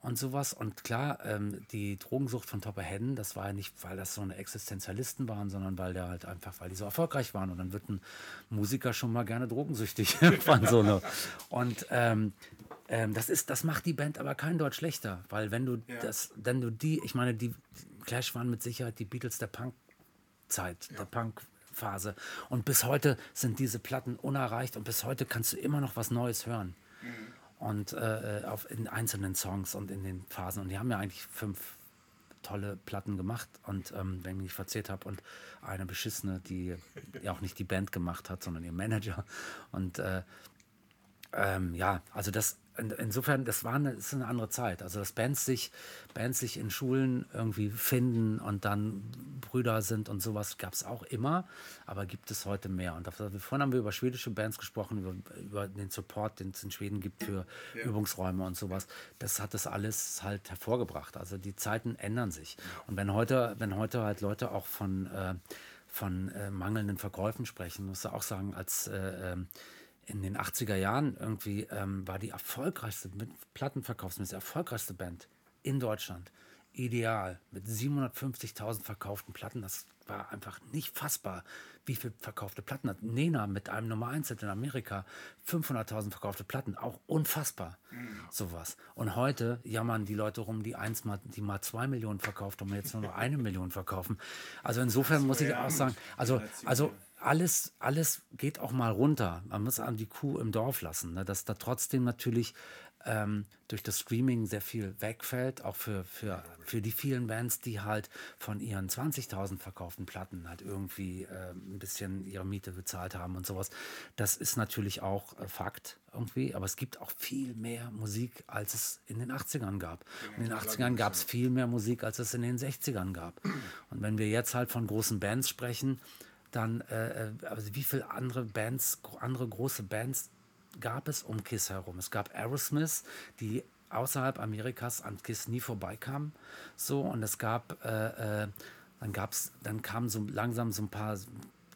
und sowas. Und klar, ähm, die Drogensucht von Topper Hedden, das war ja nicht, weil das so eine Existenzialisten waren, sondern weil der halt einfach, weil die so erfolgreich waren. Und dann wird ein Musiker schon mal gerne drogensüchtig irgendwann so eine. Und ähm, ähm, das ist, das macht die Band aber kein Deutsch schlechter, weil wenn du das, wenn du die, ich meine, die Clash waren mit Sicherheit die Beatles der Punk-Zeit, der Punk-Phase. Und bis heute sind diese Platten unerreicht und bis heute kannst du immer noch was Neues hören. Und äh, auf, in einzelnen Songs und in den Phasen. Und die haben ja eigentlich fünf tolle Platten gemacht und ähm, wenn ich mich nicht verzählt habe und eine beschissene, die ja auch nicht die Band gemacht hat, sondern ihr Manager und äh, ähm, ja, also das in, insofern, das war eine, das ist eine andere Zeit. Also dass Bands sich, Bands sich in Schulen irgendwie finden und dann Brüder sind und sowas gab es auch immer, aber gibt es heute mehr. Und vorhin haben wir über schwedische Bands gesprochen, über, über den Support, den es in Schweden gibt für Übungsräume und sowas. Das hat das alles halt hervorgebracht. Also die Zeiten ändern sich. Und wenn heute, wenn heute halt Leute auch von äh, von äh, mangelnden Verkäufen sprechen, muss ich auch sagen, als äh, ähm, in den 80er Jahren irgendwie ähm, war die erfolgreichste, mit Plattenverkaufsmäßig erfolgreichste Band in Deutschland. Ideal mit 750.000 verkauften Platten. Das war einfach nicht fassbar, wie viel verkaufte Platten hat. Nena mit einem Nummer 1 Hit in Amerika 500.000 verkaufte Platten. Auch unfassbar. Sowas. Und heute jammern die Leute rum, die eins mal, die mal zwei Millionen verkauft haben, jetzt nur noch eine Million verkaufen. Also insofern muss ich auch sagen, also, also. Alles, alles geht auch mal runter. Man muss an die Kuh im Dorf lassen, ne? dass da trotzdem natürlich ähm, durch das Streaming sehr viel wegfällt, auch für, für, für die vielen Bands, die halt von ihren 20.000 verkauften Platten halt irgendwie äh, ein bisschen ihre Miete bezahlt haben und sowas. Das ist natürlich auch äh, Fakt irgendwie, aber es gibt auch viel mehr Musik, als es in den 80ern gab. Und in den 80ern gab es viel mehr Musik, als es in den 60ern gab. Und wenn wir jetzt halt von großen Bands sprechen, dann, äh, äh, also wie viele andere Bands, andere große Bands gab es um Kiss herum? Es gab Aerosmith, die außerhalb Amerikas an Kiss nie vorbeikamen. So, und es gab, äh, äh, dann gab's, dann kamen so langsam so ein paar,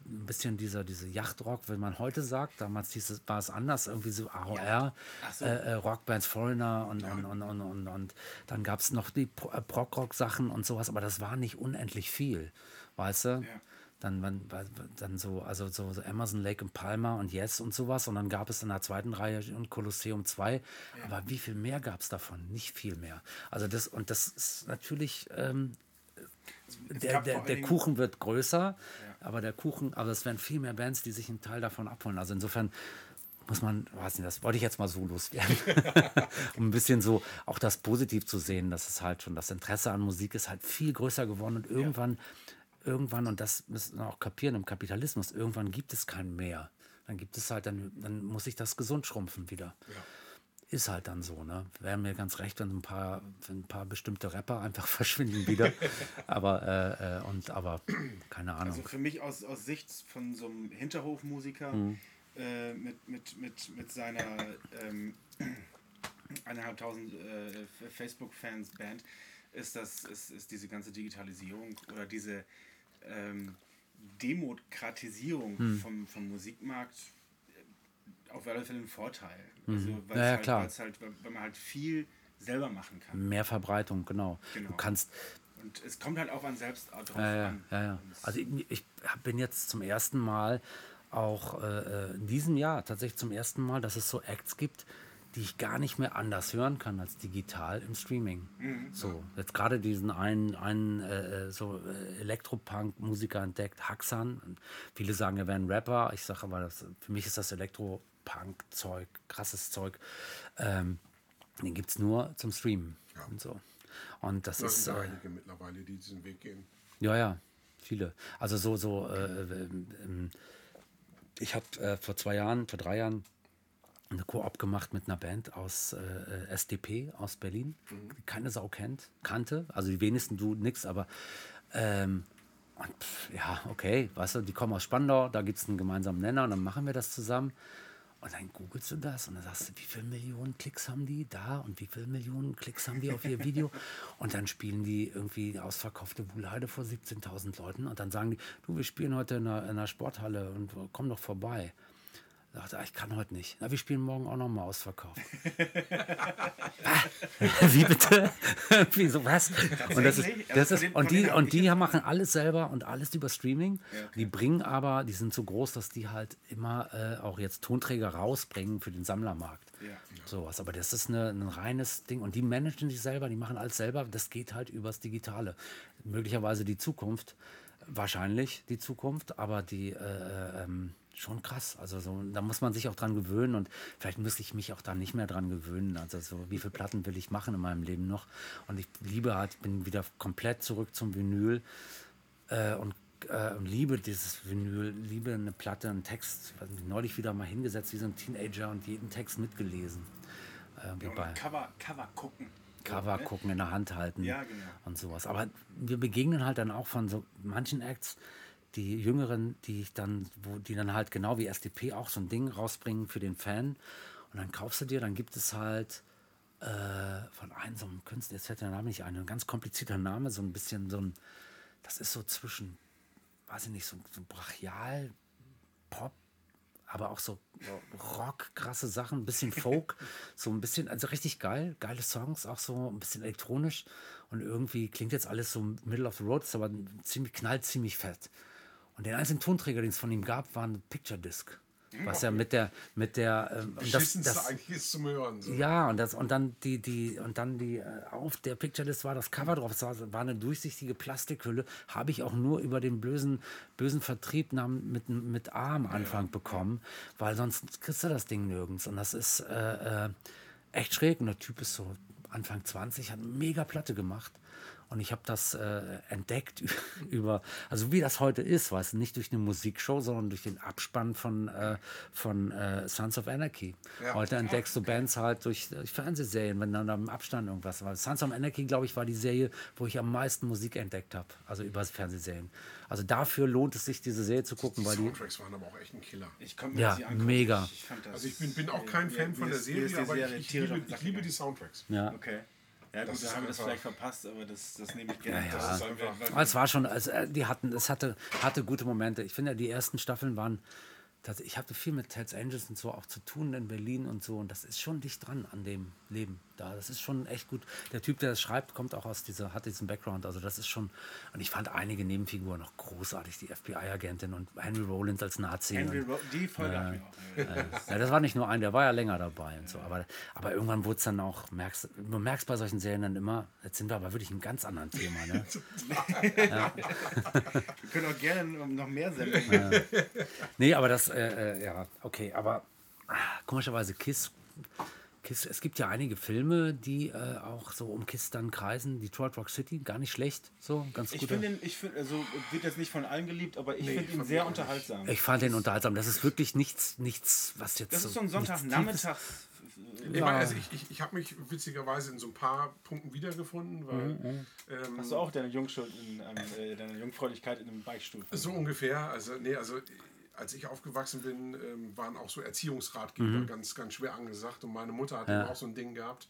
ein bisschen dieser, diese Yachtrock, wenn man heute sagt, damals hieß es, war es anders, irgendwie so AOR, äh, äh, Rockbands Foreigner und, und, und, und, und, und dann gab es noch die äh, Prog-Rock-Sachen und sowas, aber das war nicht unendlich viel, weißt du? Dann, dann so, also so, Amazon Lake und Palmer und Yes und sowas. Und dann gab es in der zweiten Reihe und Kolosseum 2. Aber wie viel mehr gab es davon? Nicht viel mehr. Also das, und das ist natürlich, ähm, der, der, der Kuchen wird größer, aber der Kuchen, aber es werden viel mehr Bands, die sich einen Teil davon abholen. Also insofern muss man, weiß nicht, das wollte ich jetzt mal so loswerden. um ein bisschen so auch das positiv zu sehen, dass es halt schon, das Interesse an Musik ist halt viel größer geworden und irgendwann, irgendwann, und das müssen wir auch kapieren im Kapitalismus, irgendwann gibt es kein Mehr dann gibt es halt, dann, dann muss ich das gesund schrumpfen wieder. Ist halt dann so, ne? Wäre mir ganz recht, wenn ein paar, wenn ein paar bestimmte Rapper einfach verschwinden wieder. aber, äh, äh, und, aber keine Ahnung. Also für mich aus, aus Sicht von so einem Hinterhofmusiker äh, mit, mit, mit, mit seiner ähm, eineinhalbtausend äh, Facebook-Fans Band ist das ist, ist diese ganze Digitalisierung oder diese ähm, Demokratisierung vom, vom Musikmarkt äh, auf alle Fälle ein Vorteil. Also, weil Ja, ja, halt, klar. halt, weil weil man halt viel selber machen kann. Mehr Verbreitung, genau. Genau. Du kannst, Und es kommt halt auch an selbst drauf Ja, ja, an. ja. Also ich, ich bin jetzt zum ersten Mal auch äh, äh, in diesem Jahr tatsächlich zum ersten Mal, dass es so Acts gibt, die ich gar nicht mehr anders hören kann als digital im Streaming. So, jetzt gerade diesen einen, einen äh, äh, so äh, Elektropunk-Musiker entdeckt, Haxan. Und viele sagen, er wäre ein Rapper. Ich sage aber, das, für mich ist das Elektropunk-Zeug, krasses Zeug. Ähm, den gibt es nur zum Streamen. Ja. Und so. Und das Da ist. sind Äh, einige mittlerweile, die diesen Weg gehen. ja, ja, viele. Also so, so, äh, ähm, ähm, ich habe äh, vor zwei Jahren, vor drei Jahren eine Koop gemacht mit einer Band aus äh, äh, SDP aus Berlin, die keine Sau kennt, kannte, also die wenigsten du nix, aber ähm, und pff, ja, okay, weißt du, die kommen aus Spandau, da gibt es einen gemeinsamen Nenner und dann machen wir das zusammen. Und dann googelst du das und dann sagst du, wie viele Millionen Klicks haben die da und wie viele Millionen Klicks haben die auf ihr Video? Und dann spielen die irgendwie ausverkaufte Wuhlheide vor 17.000 Leuten und dann sagen die, du, wir spielen heute in einer, in einer Sporthalle und komm doch vorbei. Ich dachte, ah, ich kann heute nicht. Na, wir spielen morgen auch noch mal ausverkauft. Ah, Wie bitte? Wie so was? Und, das ist, Tatsächlich? das Also ist, und die, und die machen alles selber und alles über Streaming. Die bringen aber, die sind so groß, dass die halt immer äh, auch jetzt Tonträger rausbringen für den Sammlermarkt. Ja. Sowas. Aber das ist eine, ein reines Ding. Und die managen sich selber, die machen alles selber. Das geht halt übers Digitale. Möglicherweise die Zukunft, wahrscheinlich die Zukunft, aber die äh, ähm, schon krass. Also so, da muss man sich auch dran gewöhnen und vielleicht müsste ich mich auch da nicht mehr dran gewöhnen. Also so, wie viele Platten will ich machen in meinem Leben noch? Und ich liebe halt, bin wieder komplett zurück zum Vinyl äh, und, äh, liebe dieses Vinyl, liebe eine Platte, einen Text. Ich weiß nicht, neulich wieder mal hingesetzt wie so ein Teenager und jeden Text mitgelesen. Äh, bei Cover, Cover gucken. Cover gucken, in der Hand halten Ja, genau. und sowas. Aber wir begegnen halt dann auch von so manchen Acts, die Jüngeren, die ich dann, wo die dann halt genau wie SDP auch so ein Ding rausbringen für den Fan. Und dann kaufst du dir, dann gibt es halt äh, von einem so einem Künstler, jetzt fällt der Name nicht ein, ein ganz komplizierter Name, so ein bisschen so ein, das ist so zwischen, weiß ich nicht, so, so brachial, Pop, aber auch so Rock, krasse Sachen, ein bisschen Folk, so ein bisschen, also richtig geil, geile Songs, auch so ein bisschen elektronisch und irgendwie klingt jetzt alles so Middle of the Road, ist aber ziemlich, knallt ziemlich fett. Und den einzigen Tonträger, den es von ihm gab, war ein Picture Disc. Was ja mit der, mit der, ähm, das, das, eigentlich ist zum Hören. So. ja, und das und dann die die und dann die äh, auf der Picture List war das Cover drauf, es war, war eine durchsichtige Plastikhülle, habe ich auch nur über den bösen bösen Vertrieb nam- mit mit A am Anfang bekommen, weil sonst kriegst du das Ding nirgends und das ist äh, äh, echt schräg und der Typ ist so Anfang 20, hat eine mega Platte gemacht. Und ich habe das äh, entdeckt über, also wie das heute ist, weißt du, nicht durch eine Musikshow, sondern durch den Abspann von, äh, von äh, Sons of Anarchy. Ja. Heute entdeckst du Bands halt durch, durch Fernsehserien, wenn dann da im Abstand irgendwas war. Sons of Anarchy, glaube ich, war die Serie, wo ich am meisten Musik entdeckt habe, also über Fernsehserien. Also dafür lohnt es sich, diese Serie zu gucken, Die weil die, Soundtracks waren aber auch echt ein Killer. Ich konnte mir Ja, nicht angucken. mega. Ich, ich fand das, Also ich bin, bin auch kein Fan von der Serie, aber Serie ich, liebe, ich die. Soundtracks. ja. Okay. Ja, Das gut, da haben wir das vielleicht verpasst, aber das, das nehme ich Ja, gerne. ja. Das Aber es war schon, also, äh, die hatten, es hatte, hatte gute Momente. Ich finde, die ersten Staffeln waren, das, ich hatte viel mit Hells Angels und so auch zu tun in Berlin und so und das ist schon dicht dran an dem Leben da. Das ist schon echt gut. Der Typ, der das schreibt, kommt auch aus dieser, hat diesen Background. Also das ist schon, und ich fand einige Nebenfiguren noch großartig, die FBI-Agentin und Henry Rollins als Nazi. Henry und, Ro die Folge auch. äh, ja, das war nicht nur ein, der war ja länger dabei und so. Aber, aber irgendwann wurde es dann auch, merkst, du merkst bei solchen Serien dann immer, jetzt sind wir aber wirklich ein ganz anderen Thema. Ne? Wir können auch gerne noch mehr senden. Nee, aber das, äh, äh, ja, okay, aber ah, komischerweise Kiss Kiss, es gibt ja einige Filme, die äh, auch so um Kiss dann kreisen. Detroit Rock City, gar nicht schlecht. So, ganz Ich gut. finde ihn, ich finde, also wird jetzt nicht von allen geliebt, aber ich Nee, finde ihn sehr unterhaltsam. Ich fand den unterhaltsam. Das ist wirklich nichts, nichts was jetzt das ist so ein Sonntagnachmittag. Ich, meine, also ich, ich, ich habe mich witzigerweise in so ein paar Punkten wiedergefunden, weil ähm, Hast du auch deine Jungschuld in, ähm, äh, deine Jungfräulichkeit in einem Beichtstuhl? so ungefähr, also nee, also als ich aufgewachsen bin, ähm, waren auch so Erziehungsratgeber ganz, ganz schwer angesagt. Und meine Mutter hat eben auch so ein Ding gehabt,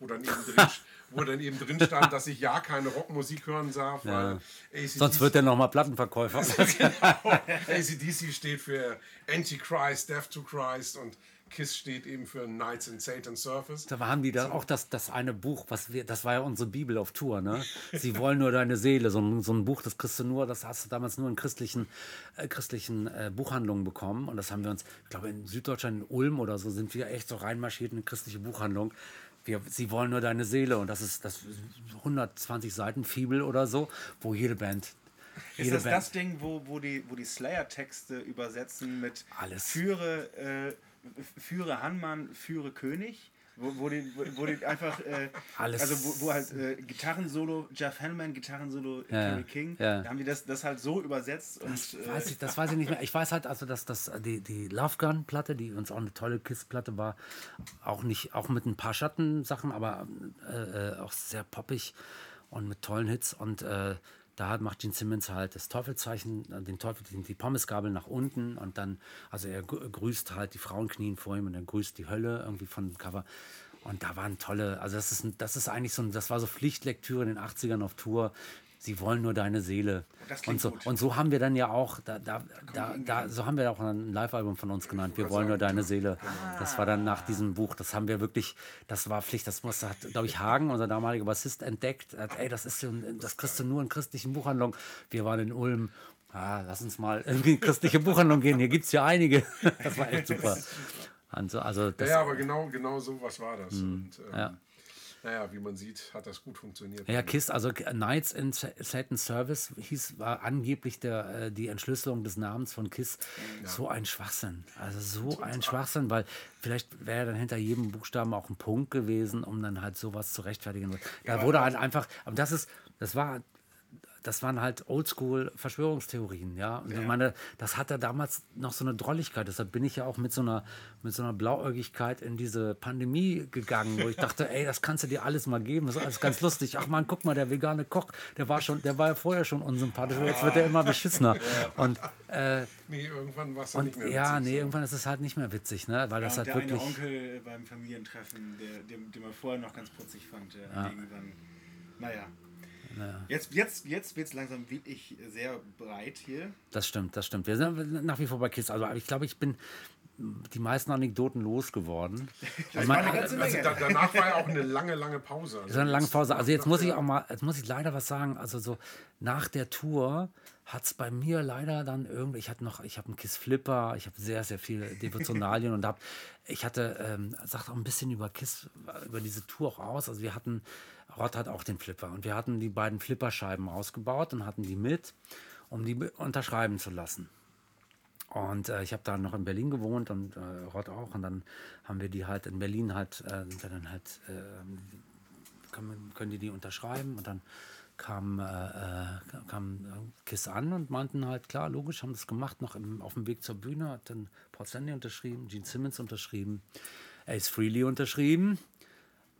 wo dann eben drin, wo dann eben drin stand, dass ich ja keine Rockmusik hören darf, weil ACDC, Sonst wird er nochmal Plattenverkäufer. ACDC steht für Antichrist, Death to Christ und KISS steht eben für Knights in Satan's Surface. Da haben die da auch das, das eine Buch, was wir, das war ja unsere Bibel auf Tour, ne? Sie wollen nur deine Seele. So ein, so ein Buch, das kriegst du nur, das hast du damals nur in christlichen, äh, christlichen äh, Buchhandlungen bekommen. Und das haben wir uns, ich glaube, in Süddeutschland, in Ulm oder so, sind wir echt so reinmarschiert in eine christliche Buchhandlung. Wir, sie wollen nur deine Seele. Und das ist das ist 120 Seiten Fibel oder so, wo jede Band. Ist das das Ding, wo, wo die, wo die Slayer-Texte übersetzen mit Alles. Führe, äh, führe Hanmann, führe König? Wo, wo, die, wo, die einfach, äh, Alles. also wo, wo halt äh, Gitarrensolo, Jeff Hanneman, Gitarrensolo, Ja, Kerry King, ja. da haben die das, das halt so übersetzt und äh, Weiß ich, das weiß ich nicht mehr. Ich weiß halt, also, dass das, die, die Love Gun-Platte, die uns auch eine tolle Kiss-Platte war, auch nicht, auch mit ein paar Schattensachen, aber äh, äh, auch sehr poppig und mit tollen Hits. Und äh, da hat, macht Gene Simmons halt das Teufelzeichen, äh, den Teufel, die, Pommesgabel nach unten und dann, also er grü- grüßt halt, die Frauen knien vor ihm und er grüßt die Hölle irgendwie von dem Cover. Und da waren tolle, also das ist, das ist eigentlich so das war so Pflichtlektüre in den 80ern auf Tour. Sie wollen nur deine Seele. Und so, gut. und so haben wir dann ja auch, da, da, da, da, so haben wir auch ein Live-Album von uns genannt. Wir wollen nur deine Seele. Das war dann nach diesem Buch. Das haben wir wirklich, das war Pflicht. Das musste, hat, glaube ich, Hagen, unser damaliger Bassist, entdeckt. Hat, ey, das ist so, ein- das kriegst du nur in christlichen Buchhandlungen. Wir waren in Ulm. Ah, lass uns mal in christliche Buchhandlung gehen. Hier gibt es ja einige. Das war echt super. Also, also Ja, das, ja, aber genau, genau so was war das. Und, ähm, ja. Naja, wie man sieht, hat das gut funktioniert. Ja, KISS, also Knights in Sa- Satan's Service hieß, war angeblich der, äh, die Entschlüsselung des Namens von KISS. So ein Schwachsinn. Also so ein Schwachsinn, weil vielleicht wäre dann hinter jedem Buchstaben auch ein Punkt gewesen, um dann halt sowas zu rechtfertigen. Da wurde halt einfach, aber das ist, das war das waren halt Oldschool-Verschwörungstheorien, ja. Und ich meine, das hatte damals noch so eine Drolligkeit. Deshalb bin ich ja auch mit so einer, mit so einer Blauäugigkeit in diese Pandemie gegangen, wo ich dachte, ey, das kannst du dir alles mal geben. Das ist alles ganz lustig. Ach man, guck mal, der vegane Koch, der war schon, der war ja vorher schon unsympathisch, aber jetzt wird er immer beschissener. Und äh, Nee, irgendwann war es und nicht mehr ja, witzig, nee, so. irgendwann ist es halt nicht mehr witzig, ne? Weil das und halt der eine wirklich. Onkel beim Familientreffen, der, den, den man vorher noch ganz putzig fand, der irgendwann, naja. Jetzt, jetzt, jetzt wird es langsam wirklich sehr breit hier. Das stimmt, das stimmt. Wir sind nach wie vor bei Kiss. Also ich glaube, ich bin die meisten Anekdoten losgeworden. Das man- war eine ganze Also da, danach war ja auch eine lange, lange Pause. Also So eine lange jetzt- Pause. Also jetzt muss ich auch mal, jetzt muss ich leider was sagen. Also so nach der Tour hat es bei mir leider dann irgendwie, ich hatte noch, ich habe einen Kiss Flipper, ich habe sehr, sehr viele Devotionalien und hab, ich hatte, ähm, sagt auch ein bisschen über Kiss, über diese Tour auch aus. Also wir hatten, Rott hat auch den Flipper und wir hatten die beiden Flipperscheiben ausgebaut und hatten die mit, um die be- unterschreiben zu lassen. Und äh, ich habe da noch in Berlin gewohnt und äh, Rott auch. Und dann haben wir die halt in Berlin halt, äh, sind wir dann halt, äh, können, können die die unterschreiben? Und dann kam, äh, äh, kam Kiss an und meinten halt, klar, logisch, haben das gemacht, noch im, auf dem Weg zur Bühne, hat dann Paul Stanley unterschrieben, Gene Simmons unterschrieben, Ace Frehley unterschrieben.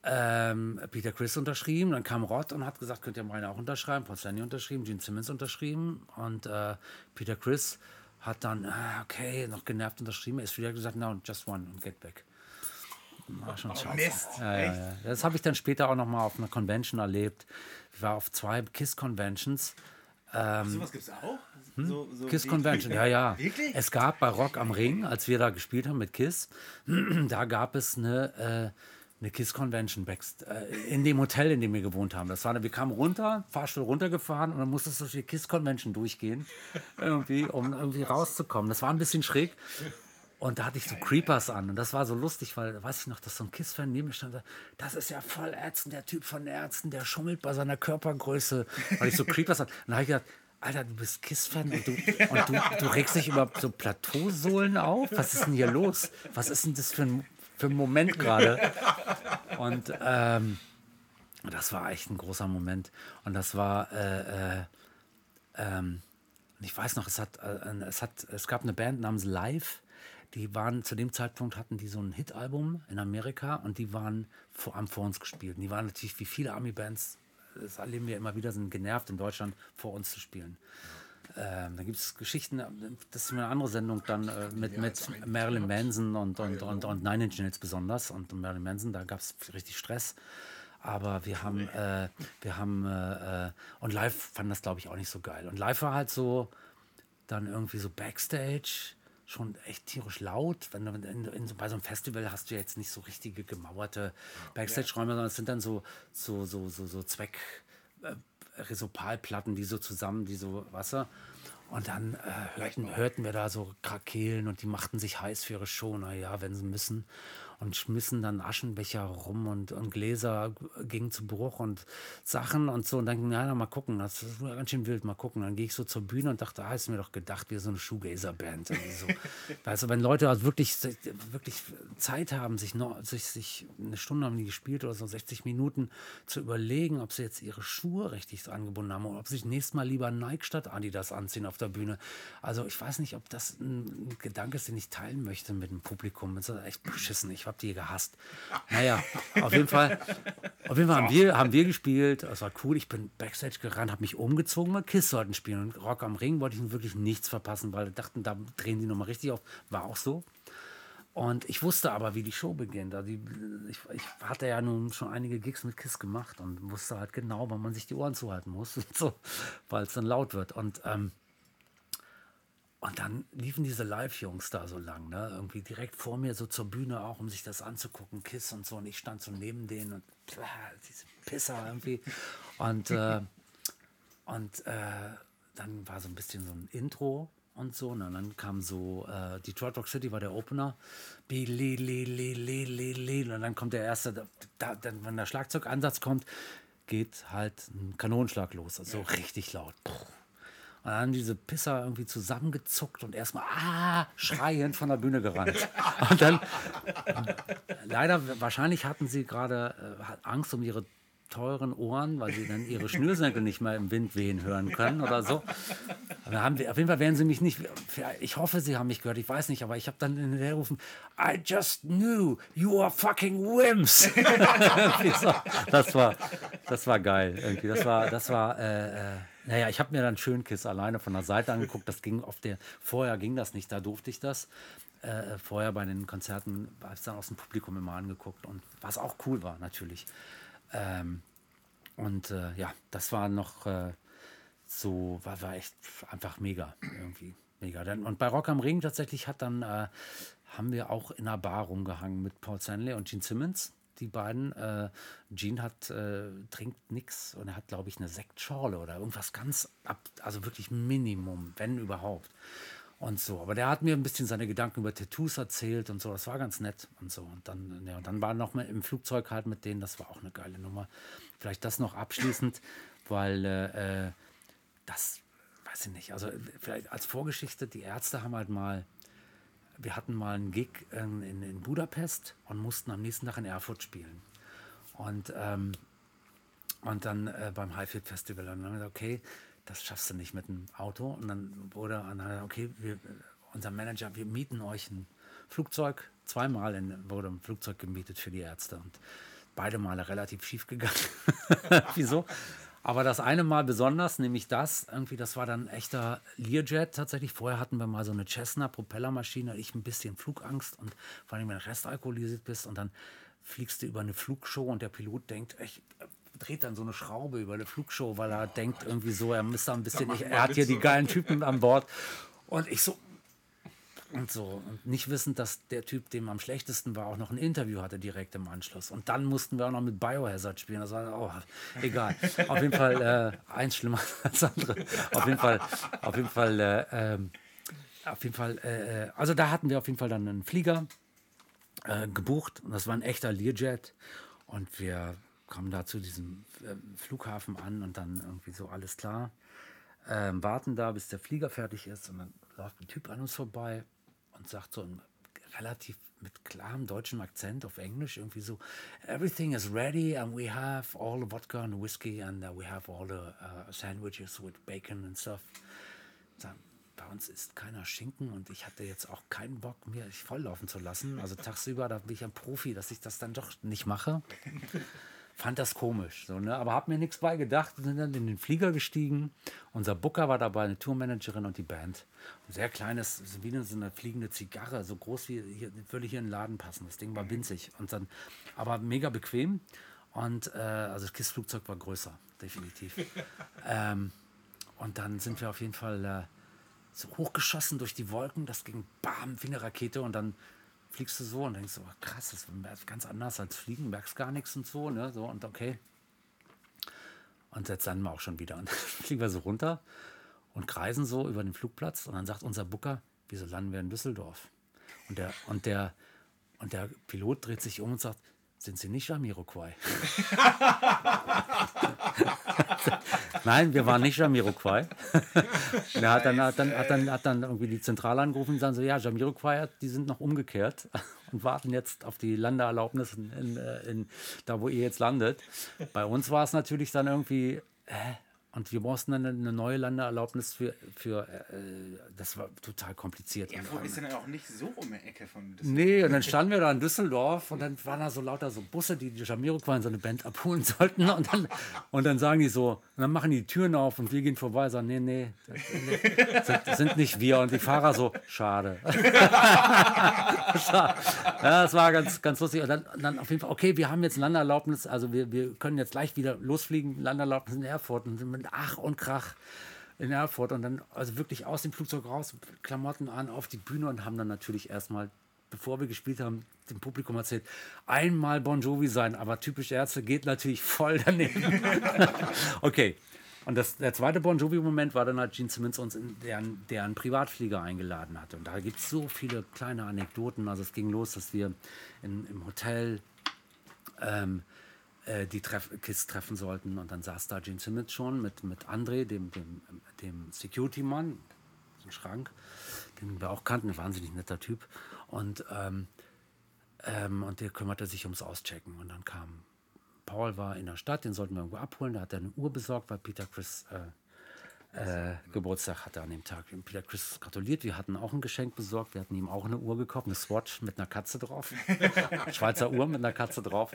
Ähm, Peter Chris unterschrieben, dann kam Rott und hat gesagt, könnt ihr meine auch unterschreiben, Paul Stanley unterschrieben, Gene Simmons unterschrieben und äh, Peter Chris hat dann, ah, okay, noch genervt unterschrieben, ist wieder gesagt, no, just one und get back. War schon scheiße. Mist, Ja, ja, ja. Das habe ich dann später auch noch mal auf einer Convention erlebt. Ich war auf zwei KISS-Conventions. Sowas gibt es auch? So, so Hm? Kiss Convention, ja, ja. Wirklich? Es gab bei Rock am Ring, als wir da gespielt haben mit Kiss, da gab es eine, äh, eine Kiss Convention backst, äh, in dem Hotel, in dem wir gewohnt haben. Das war, wir kamen runter, Fahrstuhl runtergefahren und dann musstest du durch die Kiss Convention durchgehen, irgendwie, um irgendwie rauszukommen. Das war ein bisschen schräg. Und da hatte ich so Creepers an. Und das war so lustig, weil, weiß ich noch, dass so ein Kiss-Fan neben mir stand. Das ist ja voll ätzend, der Typ von Ärzten, der schummelt bei seiner Körpergröße. Weil ich so Creepers hatte. Und da habe ich gedacht, Alter, du bist Kiss-Fan und, du, und du, du regst dich über so Plateausohlen auf? Was ist denn hier los? Was ist denn das für ein, für einen Moment gerade. Und ähm, das war echt ein großer Moment. Und das war, äh, äh, ähm, ich weiß noch, es, hat, äh, es, hat, es gab eine Band namens Live. Die waren zu dem Zeitpunkt hatten die so ein Hitalbum in Amerika und die waren vor, haben vor uns gespielt. Und die waren natürlich wie viele Army-Bands, das erleben wir immer wieder, sind genervt in Deutschland vor uns zu spielen. Ähm, da gibt es Geschichten, das ist eine andere Sendung dann äh, mit, mit Marilyn Manson und, und, und, und Nine Inch Nails besonders und Marilyn Manson, da gab es richtig Stress. Aber wir haben, äh, wir haben, äh, äh, und live fanden das glaube ich auch nicht so geil. Und live war halt so, dann irgendwie so Backstage, schon echt tierisch laut. Wenn du in, in, bei so einem Festival hast du ja jetzt nicht so richtige gemauerte Backstage-Räume, sondern es sind dann so, so, so, so, so Zweck. Resopalplatten, die so zusammen, die so Wasser. Und dann äh, hörten, hörten wir da so Krakelen und die machten sich heiß für ihre Show, naja, wenn sie müssen und schmissen dann Aschenbecher rum und, und Gläser gingen zu Bruch und Sachen und so und dann, na, mal gucken, das ist ganz schön wild, mal gucken. Dann gehe ich so zur Bühne und dachte, ah, ist mir doch gedacht, wir so eine Shoegazer-Band. So. weißt du, wenn Leute also wirklich, wirklich Zeit haben, sich, noch, sich, sich eine Stunde haben die gespielt oder so 60 Minuten zu überlegen, ob sie jetzt ihre Schuhe richtig angebunden haben oder ob sie sich nächstes Mal lieber Nike statt Adidas anziehen auf der Bühne. Also ich weiß nicht, ob das ein Gedanke ist, den ich teilen möchte mit dem Publikum. Das ist echt beschissen. Ich habe die gehasst. Naja, auf jeden Fall, auf jeden Fall haben, wir, haben wir gespielt. Es war cool. Ich bin Backstage gerannt, habe mich umgezogen, weil Kiss sollten spielen. Und Rock am Ring wollte ich wirklich nichts verpassen, weil dachten, da drehen die nochmal richtig auf. War auch so. Und ich wusste aber, wie die Show beginnt. Also ich, ich, hatte ja nun schon einige Gigs mit Kiss gemacht und wusste halt genau, wann man sich die Ohren zuhalten muss, so, weil es dann laut wird. Und ähm, und dann liefen diese Live-Jungs da so lang, ne? Irgendwie direkt vor mir so zur Bühne auch, um sich das anzugucken, Kiss und so. Und ich stand so neben denen und äh, diese Pisser irgendwie. Und, äh, und äh, dann war so ein bisschen so ein Intro und so. Und dann kam so äh, Detroit Rock City war der Opener. Und dann kommt der erste, da, dann, wenn der Schlagzeugansatz kommt, geht halt ein Kanonenschlag los. Also ja. richtig laut. Puh. Und dann haben diese Pisser irgendwie zusammengezuckt und erstmal ah, schreiend von der Bühne gerannt. Und dann, leider, wahrscheinlich hatten sie gerade äh, Angst um ihre teuren Ohren, weil sie dann ihre Schnürsenkel nicht mehr im Wind wehen hören können oder so. Aber haben wir, auf jeden Fall werden sie mich nicht. Ich hoffe, sie haben mich gehört. Ich weiß nicht, aber ich habe dann in der gerufen: I just knew you are fucking wimps. das war, das war geil irgendwie. Das war, das war. Äh, äh, naja, ich habe mir dann schön Kiss alleine von der Seite angeguckt. Das ging auf der. Vorher ging das nicht, da durfte ich das. Äh, vorher bei den Konzerten habe ich dann aus dem Publikum immer angeguckt und was auch cool war natürlich. Ähm, und äh, ja, das war noch äh, so, war, war echt einfach mega irgendwie. Mega. Und bei Rock am Ring tatsächlich hat dann, äh, haben wir auch in einer Bar rumgehangen mit Paul Stanley und Gene Simmons die beiden. Äh, Gene hat, äh, trinkt nichts und er hat, glaube ich, eine Sektschorle oder irgendwas ganz, ab, also wirklich Minimum, wenn überhaupt. Und so. Aber der hat mir ein bisschen seine Gedanken über Tattoos erzählt und so. Das war ganz nett und so. Und dann, ja, und dann war noch mal im Flugzeug halt mit denen, das war auch eine geile Nummer. Vielleicht das noch abschließend, weil äh, das, weiß ich nicht, also vielleicht als Vorgeschichte, die Ärzte haben halt mal wir hatten mal einen Gig in, in, in, Budapest und mussten am nächsten Tag in Erfurt spielen. Und, ähm, und dann äh, beim Highfield Festival. Und dann haben wir gesagt, okay, das schaffst du nicht mit dem Auto. Und dann wurde, und dann, okay, wir, unser Manager, wir mieten euch ein Flugzeug. Zweimal in, wurde ein Flugzeug gemietet für die Ärzte. Und beide Male relativ schief gegangen. Wieso? Aber das eine Mal besonders, nämlich das, irgendwie, das war dann ein echter Learjet tatsächlich. Vorher hatten wir mal so eine Cessna Propellermaschine, ich ein bisschen Flugangst und vor allem, wenn du restalkoholisiert bist und dann fliegst du über eine Flugshow und der Pilot denkt, ich dreht dann so eine Schraube über eine Flugshow, weil er oh, denkt irgendwie so, er müsste ein bisschen, ich, er hat hier die geilen Typen an Bord. Und ich so, und so. Und nicht wissend, dass der Typ, dem am schlechtesten war, auch noch ein Interview hatte direkt im Anschluss. Und dann mussten wir auch noch mit Biohazard spielen. Das war, oh, egal. auf jeden Fall äh, eins schlimmer als andere. Auf jeden Fall, auf jeden Fall, äh, äh, auf jeden Fall, äh, also da hatten wir auf jeden Fall dann einen Flieger äh, gebucht. Und das war ein echter Learjet. Und wir kamen da zu diesem äh, Flughafen an und dann irgendwie so alles klar. Ähm, warten da, bis der Flieger fertig ist und dann läuft ein Typ an uns vorbei und sagt so in relativ mit klarem deutschem Akzent auf Englisch irgendwie so Everything is ready and we have all the vodka and whiskey and uh, we have all the uh, sandwiches with bacon and stuff. Sagen, bei uns isst keiner Schinken und ich hatte jetzt auch keinen Bock, mir volllaufen zu lassen. Also tagsüber, da bin ich ein Profi, dass ich das dann doch nicht mache. Fand das komisch, so, ne? aber habe mir nichts bei gedacht. Sind dann in den Flieger gestiegen. Unser Booker war dabei, eine Tourmanagerin und die Band. Ein sehr kleines, wie eine, so eine fliegende Zigarre, so groß wie hier, würde hier in den Laden passen. Das Ding war winzig und dann, aber mega bequem. Und äh, also das KISS-Flugzeug war größer, definitiv. ähm, und dann sind wir auf jeden Fall äh, so hochgeschossen durch die Wolken. Das ging bam wie eine Rakete und dann fliegst du so und denkst so, oh, krass, das ist ganz anders als Fliegen, merkst gar nichts und so, ne? So und okay. Und jetzt landen wir auch schon wieder. Und dann fliegen wir so runter und kreisen so über den Flugplatz und dann sagt unser Booker, wieso landen wir in Düsseldorf? Und der, und der, und der Pilot dreht sich um und sagt, sind Sie nicht Jamiroquai? Nein, wir waren nicht Jamiroquai. er hat dann, hat, dann, hat, dann, hat dann irgendwie die Zentrale angerufen und sagen so, ja, Jamiroquai, die sind noch umgekehrt und warten jetzt auf die Landeerlaubnis in, in, äh, in, da, wo ihr jetzt landet. Bei uns war es natürlich dann irgendwie, äh, und wir brauchten dann eine neue Landeerlaubnis für, für äh, das war total kompliziert. Erfurt und, ist dann auch nicht so um die Ecke von Düsseldorf. Nee, und dann standen wir da in Düsseldorf und dann waren da so lauter so Busse, die die Jamiroquai in so eine Band abholen sollten. Und dann, und dann sagen die so, dann machen die Türen auf und wir gehen vorbei und sagen, nee, nee, das sind, das sind nicht wir. Und die Fahrer so, schade. ja, das war ganz, ganz lustig. Und dann, dann auf jeden Fall, okay, wir haben jetzt Landeerlaubnis, also wir, wir können jetzt gleich wieder losfliegen, Landeerlaubnis in Erfurt und Ach und Krach in Erfurt und dann also wirklich aus dem Flugzeug raus, Klamotten an, auf die Bühne und haben dann natürlich erstmal, bevor wir gespielt haben, dem Publikum erzählt, einmal Bon Jovi sein, aber typisch Ärzte geht natürlich voll daneben. okay. Und das, der zweite Bon Jovi-Moment war dann, als Gene Simmons uns in deren, deren Privatflieger eingeladen hatte. Und da gibt es so viele kleine Anekdoten. Also es ging los, dass wir in, im Hotel ähm, äh, die Treff Kiss treffen sollten. Und dann saß da Gene Simmons schon mit, mit André, dem, dem, dem Security-Mann, im Schrank, den wir auch kannten, ein wahnsinnig netter Typ. Und, ähm, ähm, und der kümmerte sich ums Auschecken. Und dann kam Paul war in der Stadt, den sollten wir irgendwo abholen. Da hat er eine Uhr besorgt, weil Peter Chris äh, äh, Geburtstag hatte an dem Tag. Und Peter Chris gratuliert. Wir hatten auch ein Geschenk besorgt. Wir hatten ihm auch eine Uhr gekauft, eine Swatch mit einer Katze drauf. Schweizer Uhr mit einer Katze drauf.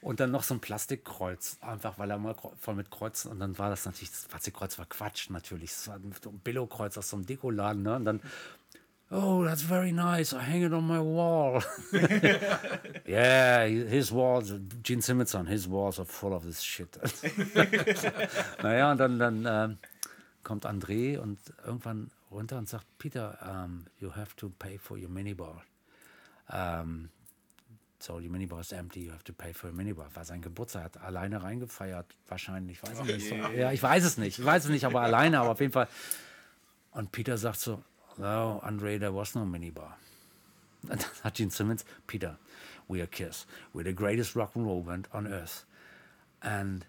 Und dann noch so ein Plastikkreuz, einfach weil er mal voll mit Kreuzen. Und dann war das natürlich, das Plastikkreuz war Quatsch natürlich. Das war ein Billo-Kreuz aus so einem Dekoladen. Ne? Und dann, oh, that's very nice. I hang it on my wall. yeah, his walls, Gene Simmons on his walls are full of this shit. naja, und dann, dann äh, kommt André und irgendwann runter und sagt, Peter, um, you have to pay for your minibar. Um, so, die Minibar ist empty, you have to pay for a Minibar. War sein Geburtstag, hat alleine reingefeiert, wahrscheinlich, weiß ich nicht. So, ja, ich weiß es nicht, ich weiß es nicht, aber alleine, aber auf jeden Fall. Und Peter sagt so, no, Andre, there was no Minibar. Und dann hat Gene Simmons, Peter, we are Kiss, we're the greatest rock and roll band on earth. And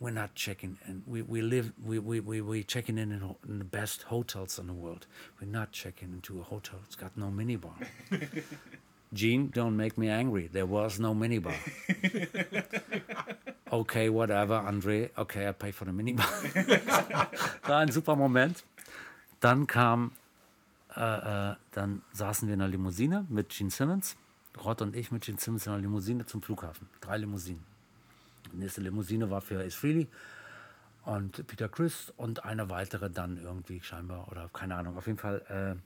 we're not checking in. We, we live, we, we, we, we checking in, in in the best hotels in the world. We're not checking into a hotel. It's got no minibar. Gene, don't make me angry. There was no minibar. okay, whatever, Andre. Okay, I pay for the minibar. war ein super Moment. Dann kam, äh, äh, dann saßen wir in einer Limousine mit Gene Simmons. Rod und ich mit Gene Simmons in einer Limousine zum Flughafen. Drei Limousinen. Die nächste Limousine war für Ace Frehley und Peter Chris und eine weitere dann irgendwie scheinbar oder keine Ahnung. Auf jeden Fall.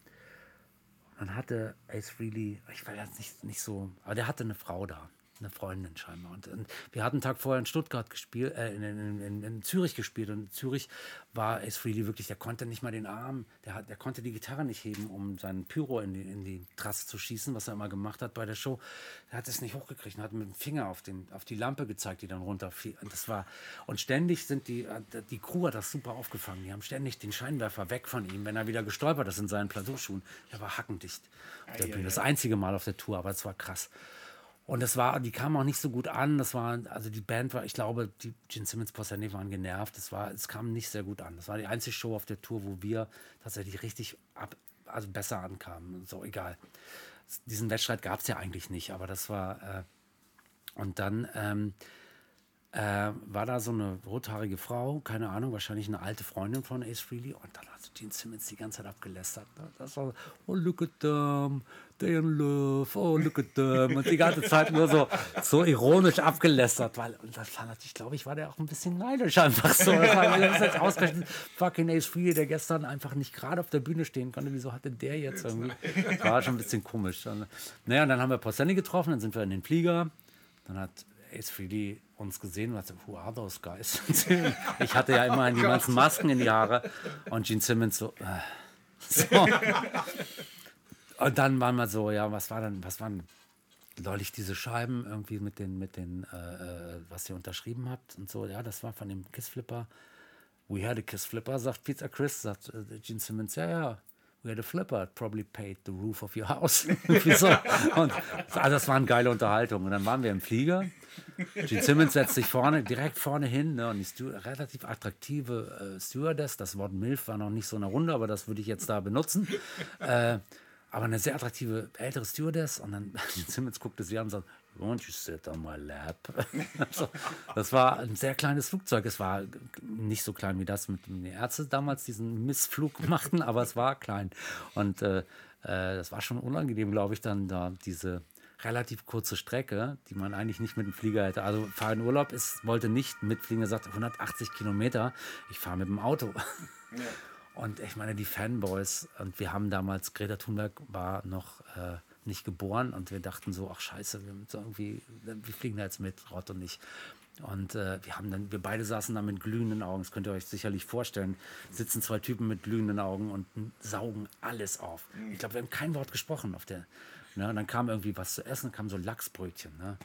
Dann hatte Ace Frehley, ich war jetzt nicht, nicht so, aber der hatte eine Frau da eine Freundin scheinbar. Und, und, wir hatten einen Tag vorher in Stuttgart gespielt, äh, in, in, in, in, Zürich gespielt. Und in Zürich war Ace Frehley wirklich, der konnte nicht mal den Arm, der, hat, der konnte die Gitarre nicht heben, um seinen Pyro in die, in die Trasse zu schießen, was er immer gemacht hat bei der Show. Er hat es nicht hochgekriegt und hat mit dem Finger auf, den, auf die Lampe gezeigt, die dann runterfiel. Und das war, und ständig sind die, die Crew hat das super aufgefangen. Die haben ständig den Scheinwerfer weg von ihm, wenn er wieder gestolpert ist in seinen Plateauschuhen. Er war hackendicht. Auf der Bühne. Das einzige Mal auf der Tour, aber es war krass. Und das war, die kamen auch nicht so gut an. Das war, also die Band war, ich glaube, die Gene Simmons Possani waren genervt. Das war, es kam nicht sehr gut an. Das war die einzige Show auf der Tour, wo wir tatsächlich richtig ab, also besser ankamen. So, egal. diesen Wettstreit gab es ja eigentlich nicht, aber das war. Äh, und dann ähm, äh, war da so eine rothaarige Frau, keine Ahnung, wahrscheinlich eine alte Freundin von Ace Frehley. Und dann hat Gene Simmons die ganze Zeit abgelästert. Ne? Das war, oh, look at them, they in love, oh, look at them. Und die ganze Zeit nur so, so ironisch abgelästert. Weil, und das war natürlich, glaube ich, war der auch ein bisschen neidisch einfach so. Das war jetzt ausgerechnet fucking Ace Frehley, der gestern einfach nicht gerade auf der Bühne stehen konnte. Wieso hatte der jetzt irgendwie? Das war schon ein bisschen komisch. Und, naja, und dann haben wir Porcelli getroffen, dann sind wir in den Flieger. Dann hat Ace Frehley uns gesehen und hat gesagt, who are those guys? ich hatte ja immer die ganzen Masken in die Haare und Gene Simmons so, äh, so. Und dann waren wir so, ja, was war dann, was waren neulich diese Scheiben irgendwie mit den, mit den, äh, äh, was ihr unterschrieben habt und so, ja, das war von dem Kiss Flipper. We had a Kiss Flipper, sagt Peter Chris, sagt äh, Gene Simmons, ja, ja, we had a flipper, it probably paid the roof of your house. so. Und also das war eine geile Unterhaltung. Und dann waren wir im Flieger. Gene Simmons setzt sich vorne, direkt vorne hin. Ne, und die Stu relativ attraktive äh, Stewardess, das Wort MILF war noch nicht so eine Runde, aber das würde ich jetzt da benutzen. Äh, aber eine sehr attraktive ältere Stewardess. Und dann Gene Simmons guckte sie an und sagt, Won't you sit on my lap? also, das war ein sehr kleines Flugzeug. Es war nicht so klein wie das, mit dem die Ärzte damals diesen Missflug machten, aber es war klein. Und äh, äh, das war schon unangenehm, glaube ich, dann da diese relativ kurze Strecke, die man eigentlich nicht mit dem Flieger hätte. Also fahren in Urlaub ist, wollte nicht mitfliegen, er sagte 180 Kilometer, ich fahre mit dem Auto. Ja. Und ich meine, die Fanboys, und wir haben damals, Greta Thunberg war noch äh, nicht geboren und wir dachten so, ach scheiße, wir, so irgendwie, wir fliegen da jetzt mit, Rott und ich. Und äh, wir haben dann, wir beide saßen da mit glühenden Augen, das könnt ihr euch sicherlich vorstellen, sitzen zwei Typen mit glühenden Augen und saugen alles auf. Ich glaube, wir haben kein Wort gesprochen auf der. Ne? Und dann kam irgendwie was zu essen, kam so Lachsbrötchen. Ne?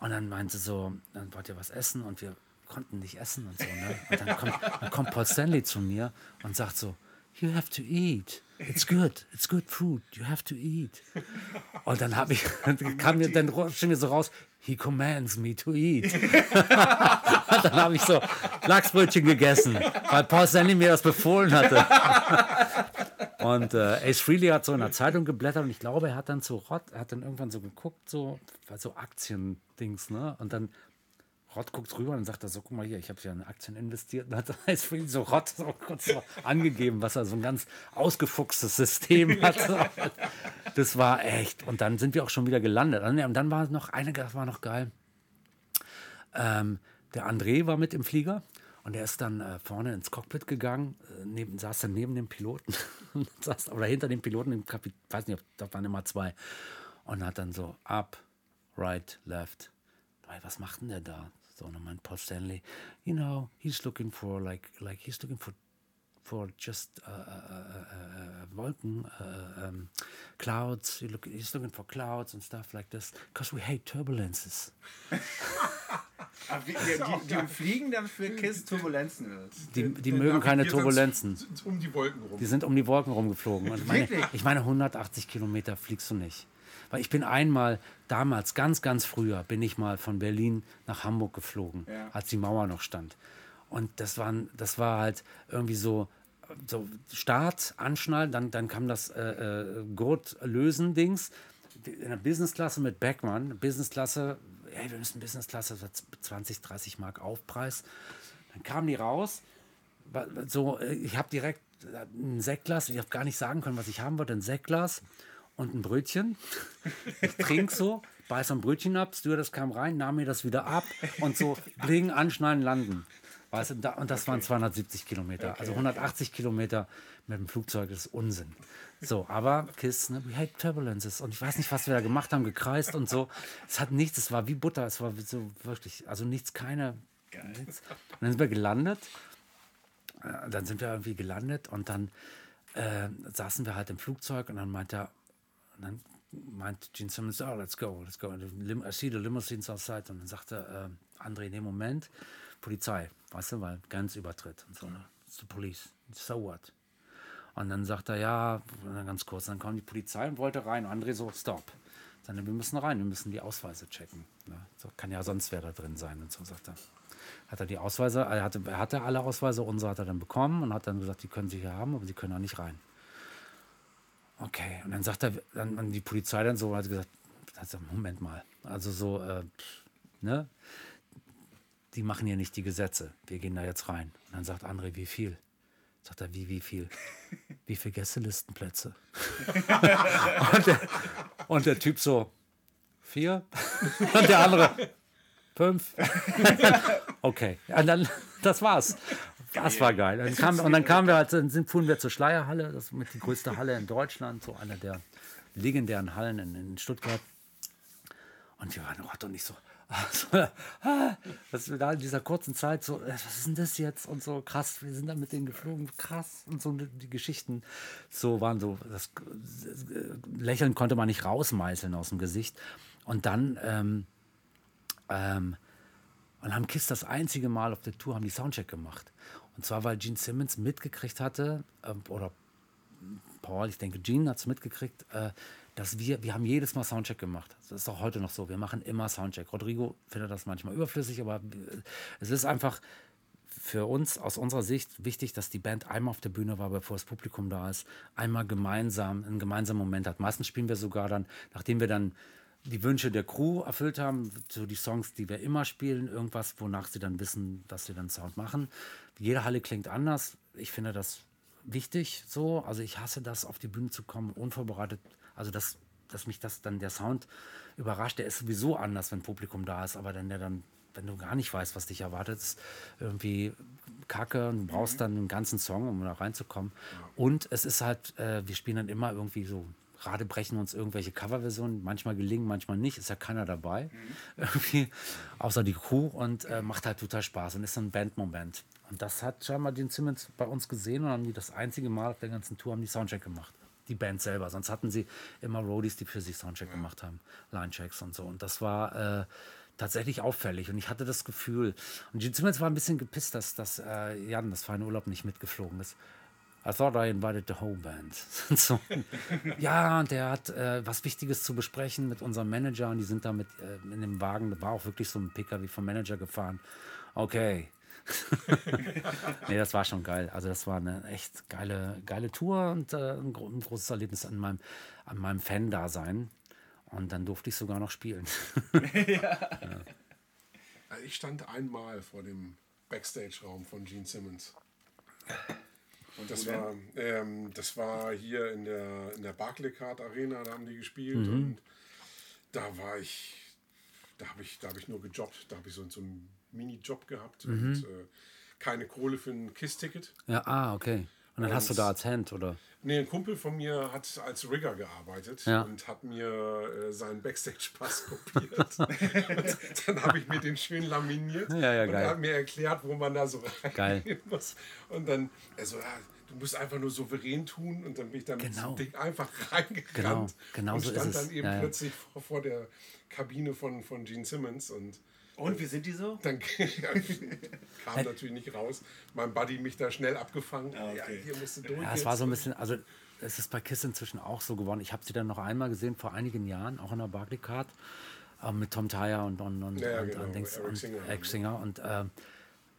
Und dann meinte so, dann wollt ihr was essen und wir konnten nicht essen und so. Ne? Und dann kommt, dann kommt Paul Stanley zu mir und sagt so, you have to eat. It's good. It's good food. You have to eat. Und dann habe ich, kam mir dann schon mir so raus, he commands me to eat. dann habe ich so Lachsbrötchen gegessen, weil Paul Stanley mir das befohlen hatte. Und äh, Ace Frehley hat so in der Zeitung geblättert und ich glaube, er hat dann so Rott, er hat dann irgendwann so geguckt, so, so Aktien-Dings, ne? Und dann Rott guckt rüber und sagt er so, guck mal hier, ich habe ja in Aktien investiert. Und hat Ice Frehley so Rott so kurz so angegeben, was er so ein ganz ausgefuchstes System hat. Das war echt. Und dann sind wir auch schon wieder gelandet. Und dann war noch eine, das war noch geil. Ähm, der André war mit im Flieger und er ist dann äh, vorne ins Cockpit gegangen, äh, neben, saß dann neben dem Piloten, saß, oder hinter dem Piloten, im Kapit weiß nicht, da waren immer zwei, und hat dann so up, right, left. Was macht denn der da? Dann meint Paul Stanley, you know, he's looking for like, like he's looking for for just uh, uh, uh, Wolken, um, clouds. He look, he's looking for clouds and stuff like this, because we hate turbulences. die, die, die, fliegen dann für KISS Turbulenzen. Die, die mögen keine Turbulenzen. Um die Wolken rum. Die sind um die Wolken rumgeflogen. Und ich, meine, ich meine, 180 Kilometer fliegst du nicht. Weil ich bin einmal, damals, ganz, ganz früher, bin ich mal von Berlin nach Hamburg geflogen, ja. als die Mauer noch stand. Und das, waren, das war halt irgendwie so, so Start, Anschnallen, dann, dann kam das äh, äh, Gurt-Lösen-Dings. In der Businessklasse mit Beckmann, Businessklasse, ey, wir müssen Businessklasse, 20, 30 Mark Aufpreis. Dann kamen die raus, so, äh, ich habe direkt äh, ein Sektglas, ich habe gar nicht sagen können, was ich haben wollte, ein Sektglas und ein Brötchen. Ich trinke so, beiß ein Brötchen ab, das kam rein, nahm mir das wieder ab und so blinken, anschneiden, landen. Weißt du, und das waren 270 Kilometer. Okay. Also 180 Kilometer mit dem Flugzeug ist Unsinn. So, aber KISS, ne, we hate turbulences. Und ich weiß nicht, was wir da gemacht haben, gekreist und so. Es hat nichts, es war wie Butter, es war so wirklich, also nichts, keine. Nichts. Und dann sind wir gelandet. Äh, dann sind wir irgendwie gelandet und dann äh, saßen wir halt im Flugzeug und dann meint er, und dann meint Gene Simmons, oh, let's go, let's go. I see the limousines outside. Und dann sagte äh, André, in dem Moment, Polizei, weißt du, weil Grenzübertritt und so. Ne? It's the police. So what? Und dann sagt er, ja, ganz kurz, dann kam die Polizei und wollte rein. Und André so, stop. Dann, wir müssen rein, wir müssen die Ausweise checken. Ne? So kann ja sonst wer da drin sein. Und so sagt er. Hat er die Ausweise, er hatte, er hatte alle Ausweise, unsere hat er dann bekommen und hat dann gesagt, die können sie hier haben, aber sie können auch nicht rein. Okay. Und dann sagt er, dann, dann die Polizei dann so, hat gesagt, hat gesagt, Moment mal, also so, äh, ne? Die machen hier nicht die Gesetze. Wir gehen da jetzt rein. Und dann sagt André, wie viel? Sagt er, wie, wie viel? Wie viele Gästelistenplätze? und, der, und der Typ so, vier? Und der andere, fünf? okay, und dann, das war's. Das war geil. Dann kam, und dann kamen wir halt, dann sind, fuhren wir zur Schleierhalle, das ist mit die größte Halle in Deutschland, so einer der legendären Hallen in, in Stuttgart. Und wir waren Rott und ich so, also, was wir da in dieser kurzen Zeit so, äh, was ist denn das jetzt? Und so krass, wir sind da mit denen geflogen, krass. Und so die Geschichten so waren so, das, das Lächeln konnte man nicht rausmeißeln aus dem Gesicht. Und dann, ähm, ähm, und haben Kiss das einzige Mal auf der Tour haben die Soundcheck gemacht. Und zwar, weil Gene Simmons mitgekriegt hatte, äh, oder Paul, ich denke, Gene hat es mitgekriegt, äh, dass wir, wir haben jedes Mal Soundcheck gemacht. Das ist auch heute noch so. Wir machen immer Soundcheck. Rodrigo findet das manchmal überflüssig, aber es ist einfach für uns aus unserer Sicht wichtig, dass die Band einmal auf der Bühne war, bevor das Publikum da ist, einmal gemeinsam, einen gemeinsamen Moment hat. Meistens spielen wir sogar dann, nachdem wir dann die Wünsche der Crew erfüllt haben, so die Songs, die wir immer spielen, irgendwas, wonach sie dann wissen, dass sie dann Sound machen. Jede Halle klingt anders. Ich finde das wichtig so. Also ich hasse das, auf die Bühne zu kommen, unvorbereitet. Also dass, dass mich das dann der Sound überrascht. Der ist sowieso anders, wenn Publikum da ist, aber dann der dann, wenn du gar nicht weißt, was dich erwartet, ist irgendwie Kacke und du brauchst dann einen ganzen Song, um da reinzukommen. Und es ist halt, äh, wir spielen dann immer irgendwie so gerade brechen uns irgendwelche Coverversionen, manchmal gelingen, manchmal nicht, ist ja keiner dabei, mhm. außer die Crew und äh, macht halt total Spaß und ist so ein Bandmoment. Und das hat scheinbar den Simmons bei uns gesehen und haben die das einzige Mal auf der ganzen Tour haben die Soundcheck gemacht. Die Band selber. Sonst hatten sie immer Roadies, die für sich Soundcheck ja. gemacht haben, Linechecks und so. Und das war äh, tatsächlich auffällig. Und ich hatte das Gefühl, und Gene Simmons war ein bisschen gepisst, dass, dass äh, Jan das feine Urlaub nicht mitgeflogen ist. I thought I invited the whole band. so. Ja, und der hat äh, was Wichtiges zu besprechen mit unserem Manager und die sind da mit äh, in dem Wagen, da war auch wirklich so ein PKW vom Manager gefahren. Okay. nee, das war schon geil. Also das war eine echt geile, geile Tour und äh, ein, ein, großes Erlebnis an meinem, an meinem Fan-Dasein. Und dann durfte ich sogar noch spielen. ja. ja. Ich stand einmal vor dem Backstage-Raum von Gene Simmons. Und das war, ähm, das war hier in der, in der Barclaycard Arena, da haben die gespielt mhm. und da war ich, da habe ich, hab ich nur gejobbt, da habe ich so, so einen Mini-Job gehabt mhm. und äh, keine Kohle für ein KISS-Ticket. Ja, ah, okay. Und dann und, hast du da als Hand, oder? Nee, ein Kumpel von mir hat als Rigger gearbeitet ja. und hat mir äh, seinen Backstage-Pass kopiert. dann habe ich mir den schön laminiert ja, ja, und geil. er hat mir erklärt, wo man da so rein muss. Und dann, also ja, du musst einfach nur souverän tun und dann bin ich dann genau. mit Ding einfach reingerannt genau. Genau und so stand ist dann es. eben plötzlich vor, vor der Kabine von, von Gene Simmons und und wie sind die so? Dann kam natürlich nicht raus. Mein Buddy mich da schnell abgefangen. Ah, okay. Ja, hier musst du durch. Ja, es war so ein bisschen, also es ist bei Kiss inzwischen auch so geworden. Ich habe sie dann noch einmal gesehen vor einigen Jahren, auch in der Barclaycard, äh, mit Tom Tyre und, und, und, ja, und, genau, und, Eric und Singer. Eric Singer. Und, äh,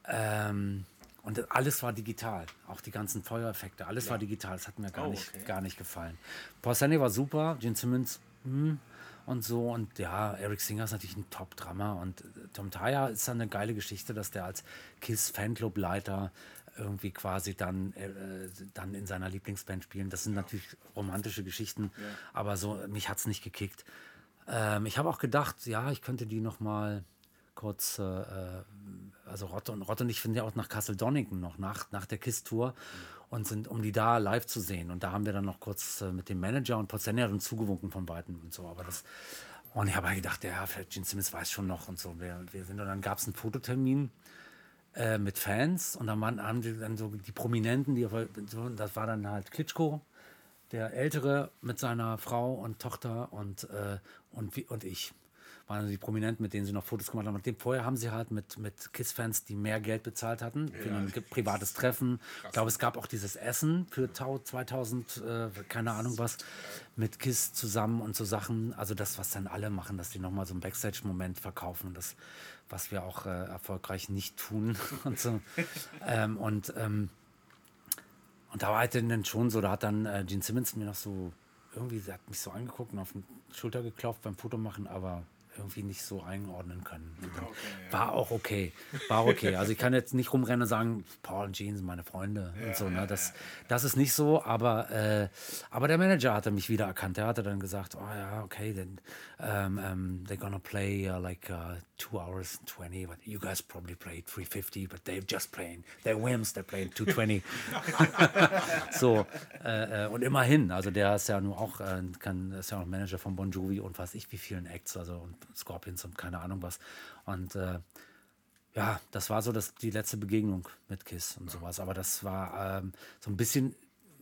ähm, und alles war digital. Auch die ganzen Feuereffekte, alles war digital. Das hat mir gar, Oh, nicht, okay. gar nicht gefallen. Paul Stanley war super, Gene Simmons, hm, und so. Und ja, Eric Singer ist natürlich ein Top-Drummer. Und äh, Tom Tyre ist dann eine geile Geschichte, dass der als Kiss-Fanclub-Leiter irgendwie quasi dann, äh, dann in seiner Lieblingsband spielen. Das sind natürlich romantische Geschichten, aber so, mich hat es nicht gekickt. Ähm, ich habe auch gedacht, ja, ich könnte die noch mal kurz, äh, äh, also Rotte und Rotte und ich finde ja auch nach Castle Donington noch, nach, nach der KISS-Tour und sind, um die da live zu sehen. Und da haben wir dann noch kurz äh, mit dem Manager und Pozzeni hat zugewunken von Weitem und so, aber das, und ich habe halt gedacht, ja, vielleicht Gene Simmons weiß schon noch und so, wir, wir sind, und dann gab es einen Fototermin äh, mit Fans und dann waren, haben die dann so die Prominenten, die das war dann halt Klitschko, der Ältere mit seiner Frau und Tochter und, äh, und, und ich. Waren die Prominenten, mit denen sie noch Fotos gemacht haben. Und dem vorher haben sie halt mit, mit KISS-Fans, die mehr Geld bezahlt hatten, für ein ge- privates Treffen. Ich glaube, es gab auch dieses Essen für tau- 2000, äh, keine Ahnung was, mit KISS zusammen und so Sachen. Also das, was dann alle machen, dass die nochmal so einen Backstage-Moment verkaufen. Und das, was wir auch äh, erfolgreich nicht tun. und so. ähm, und ähm, und da war halt dann schon so, da hat dann äh, Gene Simmons mir noch so irgendwie, sie hat mich so angeguckt und auf die Schulter geklopft beim Fotomachen, aber irgendwie nicht so einordnen können. War auch okay. War okay. Also ich kann jetzt nicht rumrennen und sagen, Paul und Jean sind meine Freunde und so. Ne? Das, das ist nicht so, aber, äh, aber der Manager hatte mich wieder erkannt. Der hatte dann gesagt, oh ja, okay, then um, um, they're gonna play uh, like uh, two hours and 20, but you guys probably played 350, but they're just playing, they're Wims, they're playing 220. so, äh, äh, und immerhin, also der ist ja nur auch, äh, kann, ist ja auch Manager von Bon Jovi und weiß ich wie vielen Acts, also und Scorpions und keine Ahnung was. Und äh, ja, das war so das, die letzte Begegnung mit Kiss und sowas. Aber das war ähm, so ein bisschen,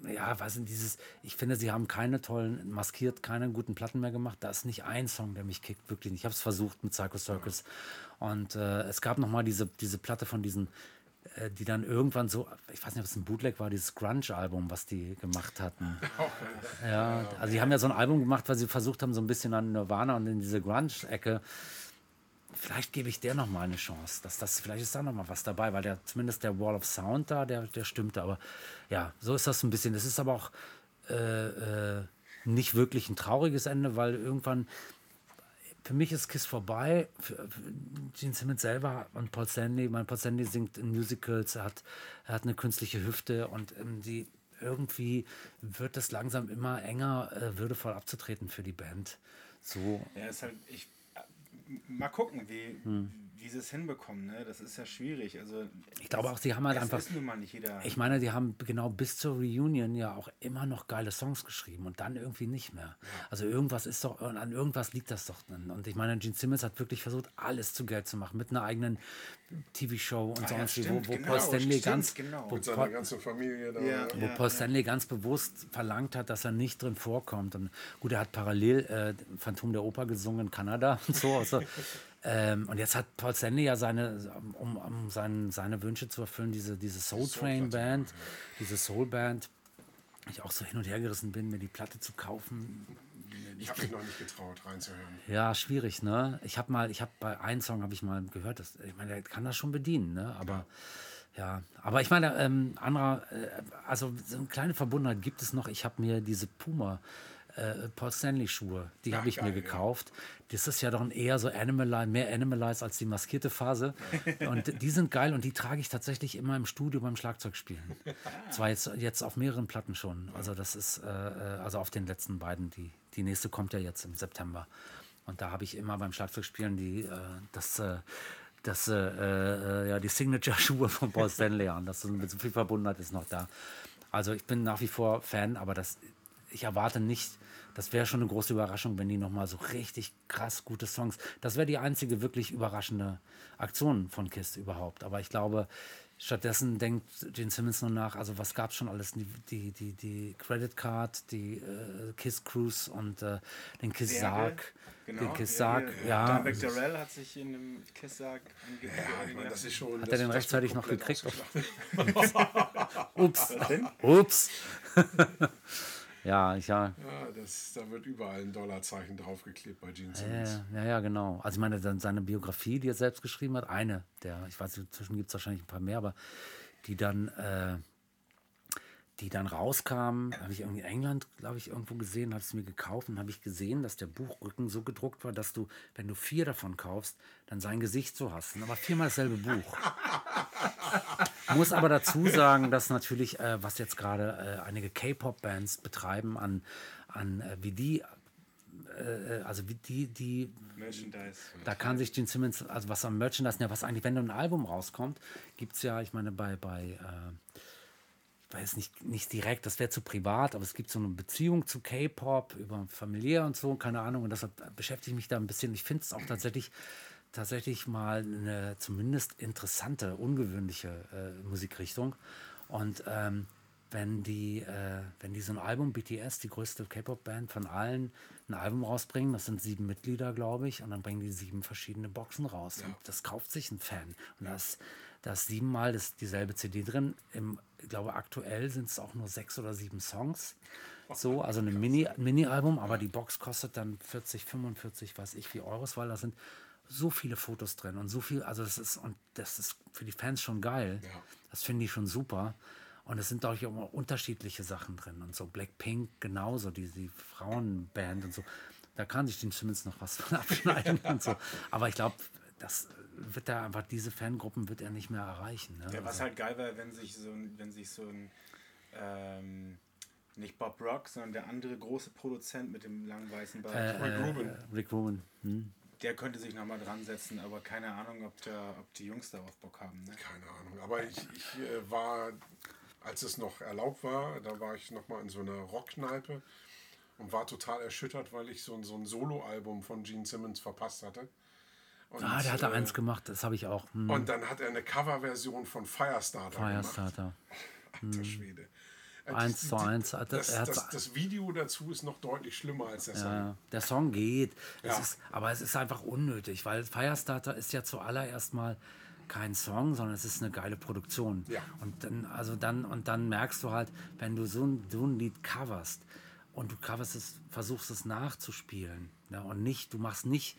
ja, weiß nicht, dieses, ich finde, sie haben keine tollen, maskiert, keine guten Platten mehr gemacht. Da ist nicht ein Song, der mich kickt, wirklich nicht. Ich habe es versucht mit Psycho Circus. Und äh, es gab noch mal diese, diese Platte von diesen die dann irgendwann so, ich weiß nicht, ob es ein Bootleg war, dieses Grunge-Album, was die gemacht hatten. Ja, also die haben ja so ein Album gemacht, weil sie versucht haben, so ein bisschen an Nirvana und in diese Grunge-Ecke. Vielleicht gebe ich der noch mal eine Chance, dass das vielleicht ist da noch mal was dabei, weil der zumindest der Wall of Sound da, der der stimmte. Aber ja, so ist das ein bisschen. Das ist aber auch äh, äh, nicht wirklich ein trauriges Ende, weil irgendwann für mich ist Kiss vorbei. Für, für Gene Simmons selber und Paul Stanley. Mein Paul Stanley singt in Musicals, er hat, er hat eine künstliche Hüfte und ähm, die irgendwie wird es langsam immer enger, äh, würdevoll abzutreten für die Band. So. Ja, ist halt, ich, mal gucken, wie, wie sie es hinbekommen. Ne? Das ist ja schwierig. Also, Ich glaube auch, sie haben halt einfach. ist nun mal nicht jeder. Ich meine, die haben genau bis zur Reunion ja auch immer noch geile Songs geschrieben und dann irgendwie nicht mehr. Also irgendwas ist doch, an irgendwas liegt das doch dann. Und ich meine, Gene Simmons hat wirklich versucht, alles zu Geld zu machen mit einer eigenen TV-Show und Ah ja, sonst wie, wo, stimmt, wo genau, Paul Stanley stimmt, ganz, genau. wo Mit seiner Paul, ganzen Familie da. Ja. wo Paul Stanley ganz bewusst verlangt hat, dass er nicht drin vorkommt. Und gut, er hat parallel äh, Phantom der Oper gesungen in Kanada und so. Also, ähm, und jetzt hat Paul Stanley ja seine, um, um seine, seine Wünsche zu erfüllen, diese, diese Soul Train Band, diese Soul Band. Ich auch so hin und her gerissen bin, mir die Platte zu kaufen. Ich habe mich noch nicht getraut, reinzuhören. Ja, schwierig, ne? Ich habe mal, ich habe bei einem Song habe ich mal gehört, dass, ich meine, der kann das schon bedienen, ne? Aber ja, aber ich meine, ähm, anderer, äh, also so eine kleine Verbundenheit gibt es noch. Ich habe mir diese Puma äh, Paul Stanley Schuhe, die habe ich geil, mir ja. gekauft. Das ist ja doch eher so Animalize, mehr Animalize als die maskierte Phase. Und die sind geil und die trage ich tatsächlich immer im Studio beim Schlagzeugspielen. Zwar jetzt, jetzt auf mehreren Platten schon. Also das ist, äh, äh, also auf den letzten beiden. Die, die nächste kommt ja jetzt im September. Und da habe ich immer beim Schlagzeugspielen die, äh, das, äh, das, äh, äh, ja, die Signature-Schuhe von Paul Stanley an. Das ist mit so viel Verbundenheit ist noch da. Also ich bin nach wie vor Fan, aber das, ich erwarte nicht, das wäre schon eine große Überraschung, wenn die nochmal so richtig krass gute Songs. Das wäre die einzige wirklich überraschende Aktion von Kiss überhaupt. Aber ich glaube, stattdessen denkt Gene Simmons nur nach, also was gab es schon alles? Die, die, die, die Credit Card, die äh, Kiss Cruise und äh, den Kiss Sarg. Genau. Den Kiss Sarg, ja. Darbeck Darrell hat sich in einem Ja, meine, das ist schon. Hat das- er den rechtzeitig noch gekriegt? Ups. Ups. Ja, ich, ja. Ja, das, da wird überall ein Dollarzeichen draufgeklebt bei Gene Simmons. Ja, ja, ja, genau. Also ich meine, seine Biografie, die er selbst geschrieben hat, eine der, ich weiß, inzwischen gibt es wahrscheinlich ein paar mehr, aber die dann, äh, die dann rauskam, habe ich irgendwie in England, glaube ich, irgendwo gesehen, habe es mir gekauft und habe ich gesehen, dass der Buchrücken so gedruckt war, dass du, wenn du vier davon kaufst, dann sein Gesicht so hast. Aber viermal dasselbe Buch. Muss aber dazu sagen, dass natürlich, äh, was jetzt gerade äh, einige K-Pop-Bands betreiben, an, an äh, wie die, äh, also wie die, die Merchandise. da kann sich Gene Simmons, also was am Merchandise, ja, was eigentlich, wenn ein Album rauskommt, gibt es ja, ich meine, bei, bei äh, weiß nicht, nicht direkt, das wäre zu privat, aber es gibt so eine Beziehung zu K-Pop über familiär und so, keine Ahnung, und deshalb beschäftige ich mich da ein bisschen. Ich finde es auch tatsächlich, tatsächlich mal eine zumindest interessante, ungewöhnliche äh, Musikrichtung. Und ähm, wenn die, äh, wenn die so ein Album, BTS, die größte K-Pop-Band von allen, ein Album rausbringen, das sind sieben Mitglieder, glaube ich, und dann bringen die sieben verschiedene Boxen raus. Und das kauft sich ein Fan. Und da ist, da ist siebenmal das, dieselbe CD drin. Im, ich glaube, aktuell sind es auch nur sechs oder sieben Songs. So, also ein Mini- Mini-Album, aber die Box kostet dann 40, 45, weiß ich, wie Euros, weil da sind so viele Fotos drin und so viel, also das ist, und das ist für die Fans schon geil. Ja. Das finde ich schon super. Und es sind, glaube ich, immer unterschiedliche Sachen drin. Und so Blackpink genauso, die, die Frauenband und so. Da kann sich Gene Simmons noch was von abschneiden und so. Aber ich glaube, das wird er einfach, diese Fangruppen wird er nicht mehr erreichen. Ne? Ja, was Also- halt geil wäre, wenn sich so ein, wenn sich so ein ähm, nicht Bob Rock, sondern der andere große Produzent mit dem langen weißen Bart, äh, Rick Rubin. äh, Rick Rubin. Hm? der könnte sich nochmal dran setzen, aber keine Ahnung, ob, der, ob die Jungs darauf Bock haben. Ne? Keine Ahnung. Aber ich, ich äh, war, als es noch erlaubt war, da war ich noch mal in so einer Rockkneipe und war total erschüttert, weil ich so, ein- so ein Soloalbum von Gene Simmons verpasst hatte. Und, Ah, der hat da äh, eins gemacht, das habe ich auch. Hm. Und dann hat er eine Coverversion von Firestarter gemacht. Firestarter. Alter Schwede. Äh, Eins die- zu die- eins. Das, das, das Video dazu ist noch deutlich schlimmer als der Song. Ja, der Song geht. Es Ja. ist, aber es ist einfach unnötig, weil Firestarter ist ja zuallererst mal kein Song, sondern es ist eine geile Produktion. Ja. Und dann, also dann, und dann merkst du halt, wenn du so ein, so ein Lied coverst und du coverst es, versuchst es nachzuspielen. Ne? Und nicht, du machst nicht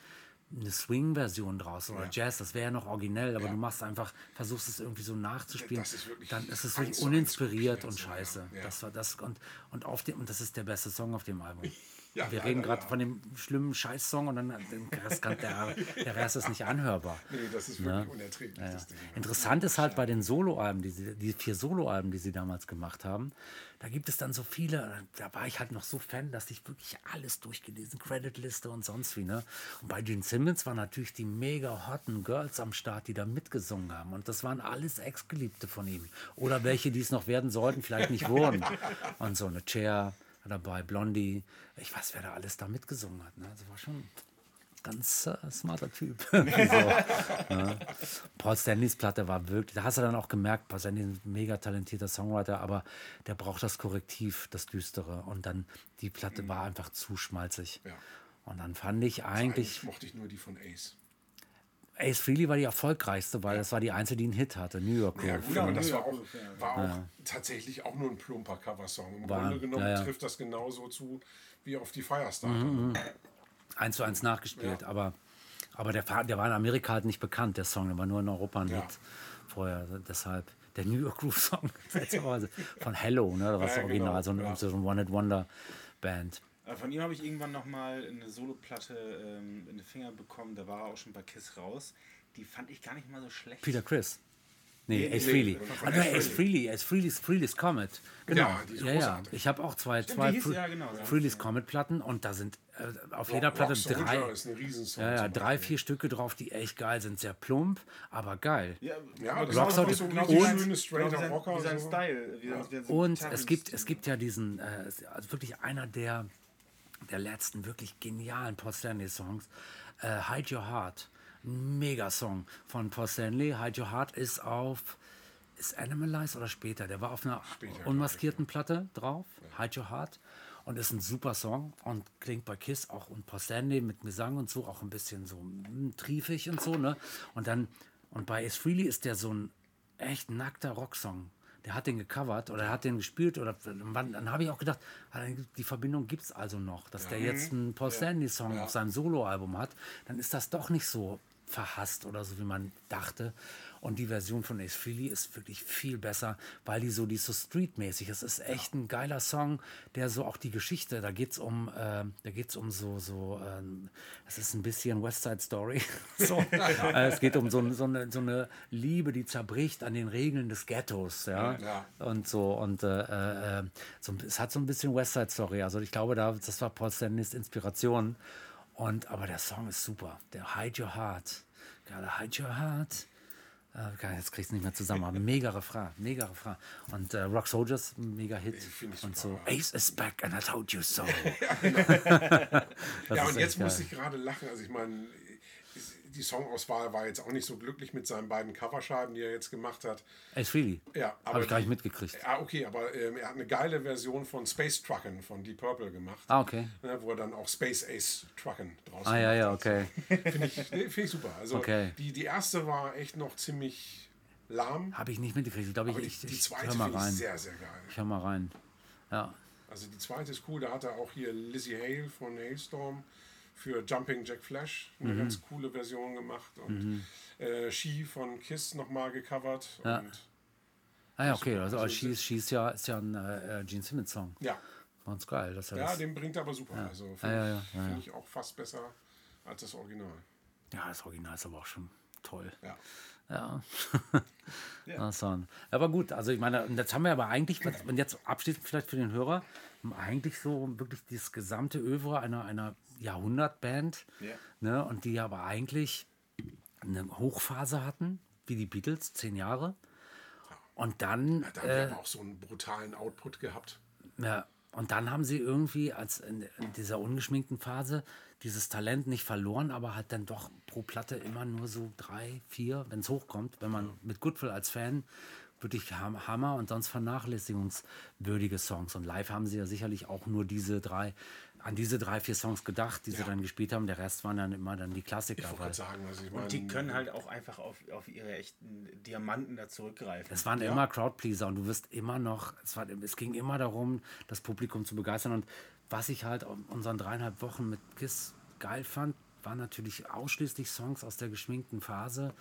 eine Swing-Version draus oder Jazz, das wäre ja noch originell, aber Ja. du machst einfach, versuchst es irgendwie so nachzuspielen, ist dann ist es wirklich uninspiriert und ja. scheiße. Ja. Das war das und, und auf dem, und das ist der beste Song auf dem Album. Ja, Wir leider, reden gerade ja. von dem schlimmen Scheiß-Song und dann den Rest kann, der, der Rest ist nicht anhörbar. Nee, das ist wirklich unerträglich. Ja. Das Ding. Interessant ist halt bei den Soloalben, die, sie- die vier Soloalben, die sie damals gemacht haben, da gibt es dann so viele, da war ich halt noch so Fan, dass ich wirklich alles durchgelesen, Creditliste und sonst wie. Ne? Und bei Gene Simmons waren natürlich die mega hotten Girls am Start, die da mitgesungen haben. Und das waren alles Ex-Geliebte von ihm. Oder welche, die es noch werden sollten, vielleicht nicht wurden. Und so eine Chair dabei, Blondie. Ich weiß, wer da alles da mitgesungen hat. Ne? Also war schon ganz äh, smarter Typ. so, ne? Paul Stanleys Platte war wirklich, da hast du dann auch gemerkt, Paul Stanley ist ein mega talentierter Songwriter, aber der braucht das Korrektiv, das Düstere. Und dann, die Platte war einfach zu schmalzig. Ja. Und dann fand ich eigentlich, Eigentlich mochte ich nur die von Ace. Ace Frehley war die erfolgreichste, weil das war die einzige, die einen Hit hatte, New York Ja, Groove. gut, aber das Ja, war auch, ja. war auch tatsächlich auch nur ein plumper Coversong. Im War- Grunde genommen ja, ja. trifft das genauso zu wie auf die Firestarter. Mhm, eins zu eins nachgespielt, Ja. aber, aber der, war- der war in Amerika halt nicht bekannt, der Song, der war nur in Europa ein Ja. Hit vorher. Deshalb der New York Groove Song von Hello, ne? Das war das Ja, Original, genau, so, eine, ja. so ein One-Hit-Wonder-Band. Aber von ihm habe ich irgendwann nochmal eine Soloplatte ähm, in den Finger bekommen, da war er auch schon bei Kiss raus. Die fand ich gar nicht mal so schlecht. Peter Chris. Nee, Nee, Ace von Ah, nee, Ace Frehley. Ace Frehley's, Frehley's Comet. Genau. Ja, die ist ja, ja. Ich habe auch zwei, Stimmt, zwei hieß- Fre- ja, genau, ja. Frehley's Comet-Platten und da sind äh, auf jeder Rock- Platte Rock drei, ja, ja, drei, vier Stücke drauf, die echt geil sind. Sehr plump, aber geil. Ja, Ja, aber das genau ist so- auch so ein genau sein- schönes straighter Rocker Wie sein. Style. Wie sein, wie sein Und es gibt, es gibt ja diesen, äh, also wirklich einer der, der letzten wirklich genialen Paul Stanley-Songs, äh, Hide Your Heart. Mega-Song von Paul Stanley. Hide Your Heart ist auf, ist Animalize oder später? Der war auf einer Später, unmaskierten Platte drauf, Hide Your Heart. Und ist ein super Song und klingt bei Kiss auch und Paul Stanley mit Gesang und so auch ein bisschen so mm, triefig und so, ne? Und dann, und bei Ace Frehley ist der so ein echt nackter Rocksong. Der hat den gecovert oder er hat den gespielt oder wann, dann habe ich auch gedacht, ah, die Verbindung gibt es also noch, dass der jetzt einen Paul Stanley-Song auf seinem Soloalbum hat, dann ist das doch nicht so verhasst oder so, wie man dachte. Und die Version von Ace Frehley ist wirklich viel besser, weil die so, die ist so streetmäßig. Es ist echt ein geiler Song, der so auch die Geschichte, da geht es um, äh, da geht's um so, so, ähm, es ist ein bisschen West Side Story. so. äh, es geht um so, so, eine, so eine Liebe, die zerbricht an den Regeln des Ghettos, ja. Ja. Und so, und äh, äh, so, es hat so ein bisschen West Side Story. Also ich glaube, da, das war Paul Stanleys Inspiration. Und, aber der Song ist super. Der Hide Your Heart. Gotta hide your heart. Äh, geil, jetzt kriegst du nicht mehr zusammen. Aber mega Refrain, mega Refrain. Und äh, Rock Soldiers, mega Hit. Und so, Ace is back and I told you so. Ja, ist und jetzt echt muss geil. ich gerade lachen. Also ich meine, die Songauswahl war jetzt auch nicht so glücklich mit seinen beiden Coverscheiben, die er jetzt gemacht hat. Ace Frehley. Ja, aber Habe ich gar die- nicht mitgekriegt. Ja, okay, aber ähm, er hat eine geile Version von Space Trucken von Deep Purple gemacht. Ah, okay. Ne, wo er dann auch Space Ace Trucken draus Ah, ja, ja, okay. Finde ich, find ich super. Also Okay. die, die erste war echt noch ziemlich lahm, Habe ich nicht mitgekriegt. Ich glaube, ich, die, ich, die ich zweite hör mal finde ich rein. sehr, sehr geil. Ich hör mal rein. Ja. Also die zweite ist cool, da hat er auch hier Lizzie Hale von Hailstorm für Jumping Jack Flash eine ganz coole Version gemacht und äh, She von Kiss nochmal gecovert Ja. und Ah ja, okay. Also, also She's, She's ja, ist ja ein äh, Gene Simmons-Song. Ja. Ganz geil. Dass er Ja, das, den bringt er aber super. Also finde Ja, ja, ja, ich, ja, find ich auch fast besser als das Original. ja, das Original ist aber auch schon toll. Ja. Ja. ja. so. Aber gut, also ich meine, und jetzt haben wir aber eigentlich, und jetzt abschließend vielleicht für den Hörer, eigentlich so wirklich das gesamte Övre einer, einer Jahrhundertband, Ja. ne, und die aber eigentlich eine Hochphase hatten, wie die Beatles, zehn Jahre. Und dann, Da haben wir aber auch so einen brutalen Output gehabt. ja, und dann haben sie irgendwie als in, dieser ungeschminkten Phase dieses Talent nicht verloren, aber halt dann doch pro Platte immer nur so drei, vier, wenn es hochkommt, wenn man mit Goodwill als Fan wirklich Ham- Hammer und sonst vernachlässigungswürdige Songs. Und live haben sie ja sicherlich auch nur diese drei, an diese drei, vier Songs gedacht, die sie Ja. dann gespielt haben. Der Rest waren dann immer dann die Klassiker. Ich wollte weil sagen, also ich meine, Und die können halt auch einfach auf, auf ihre echten Diamanten da zurückgreifen. Es waren immer Crowdpleaser und du wirst immer noch, es, war, es ging immer darum, das Publikum zu begeistern. Und was ich halt unseren dreieinhalb Wochen mit KISS geil fand, waren natürlich ausschließlich Songs aus der geschminkten Phase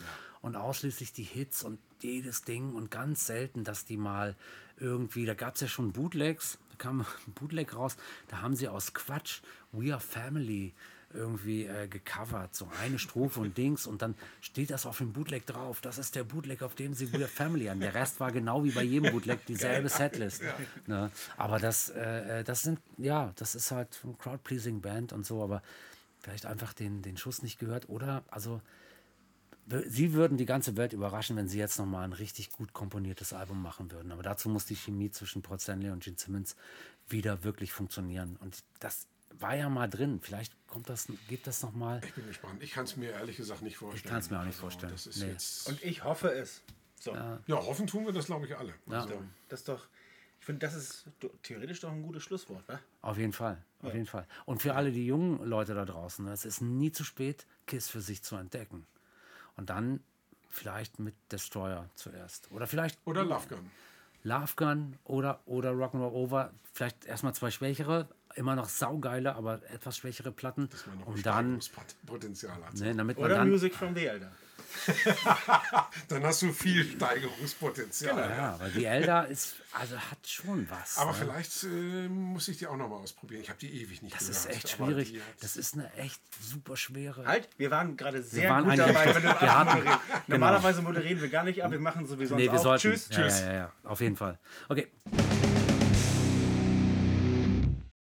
und ausschließlich die Hits und jedes Ding und ganz selten, dass die mal irgendwie, da gab es ja schon Bootlegs, kam ein Bootleg raus, da haben sie aus Quatsch We Are Family irgendwie äh, gecovert, so eine Strophe und Dings und dann steht das auf dem Bootleg drauf. Das ist der Bootleg, auf dem sie We Are Family an. Der Rest war genau wie bei jedem Bootleg dieselbe Setlist. Ne? Aber das, äh, äh, das sind, ja, das ist halt Crowd-Pleasing-Band und so, aber vielleicht einfach den, den Schuss nicht gehört oder, also Sie würden die ganze Welt überraschen, wenn Sie jetzt nochmal ein richtig gut komponiertes Album machen würden. Aber dazu muss die Chemie zwischen Paul Stanley und Gene Simmons wieder wirklich funktionieren. Und das war ja mal drin. Vielleicht kommt das, geht das nochmal. ich bin gespannt. Ich kann es mir ehrlich gesagt nicht vorstellen. Ich kann's mir auch nicht Also, vorstellen. Das ist Nee. jetzt, Und ich hoffe es. So. ja, hoffen tun wir das, glaube ich, alle. Also, So. Das ist doch, ich finde, das ist theoretisch doch ein gutes Schlusswort, wa? Auf jeden Fall, auf jeden Fall. Und für alle die jungen Leute da draußen, es ist nie zu spät, KISS für sich zu entdecken. Und dann vielleicht mit Destroyer zuerst. Oder vielleicht Oder Love Gun. Love Gun oder, oder Rock'n'Roll Over. Vielleicht erstmal zwei schwächere, immer noch saugeile, aber etwas schwächere Platten. Dass man noch Und ein dann, hat. ne, damit man Oder dann, Music from the Elder. Dann hast du viel Steigerungspotenzial. ja, weil die Elder ist, also hat schon was. Aber ne? vielleicht äh, muss ich die auch noch mal ausprobieren. Ich habe die ewig nicht Das gehört. ist echt aber schwierig. Das ist eine echt super schwere. Halt, wir waren gerade sehr waren gut dabei, wenn du wir hatten- moderieren. Normalerweise moderieren wir gar nicht ab, wir machen sowieso nee, wir auch. sollten. Tschüss, ja, tschüss. Ja, ja, ja, auf jeden Fall. Okay.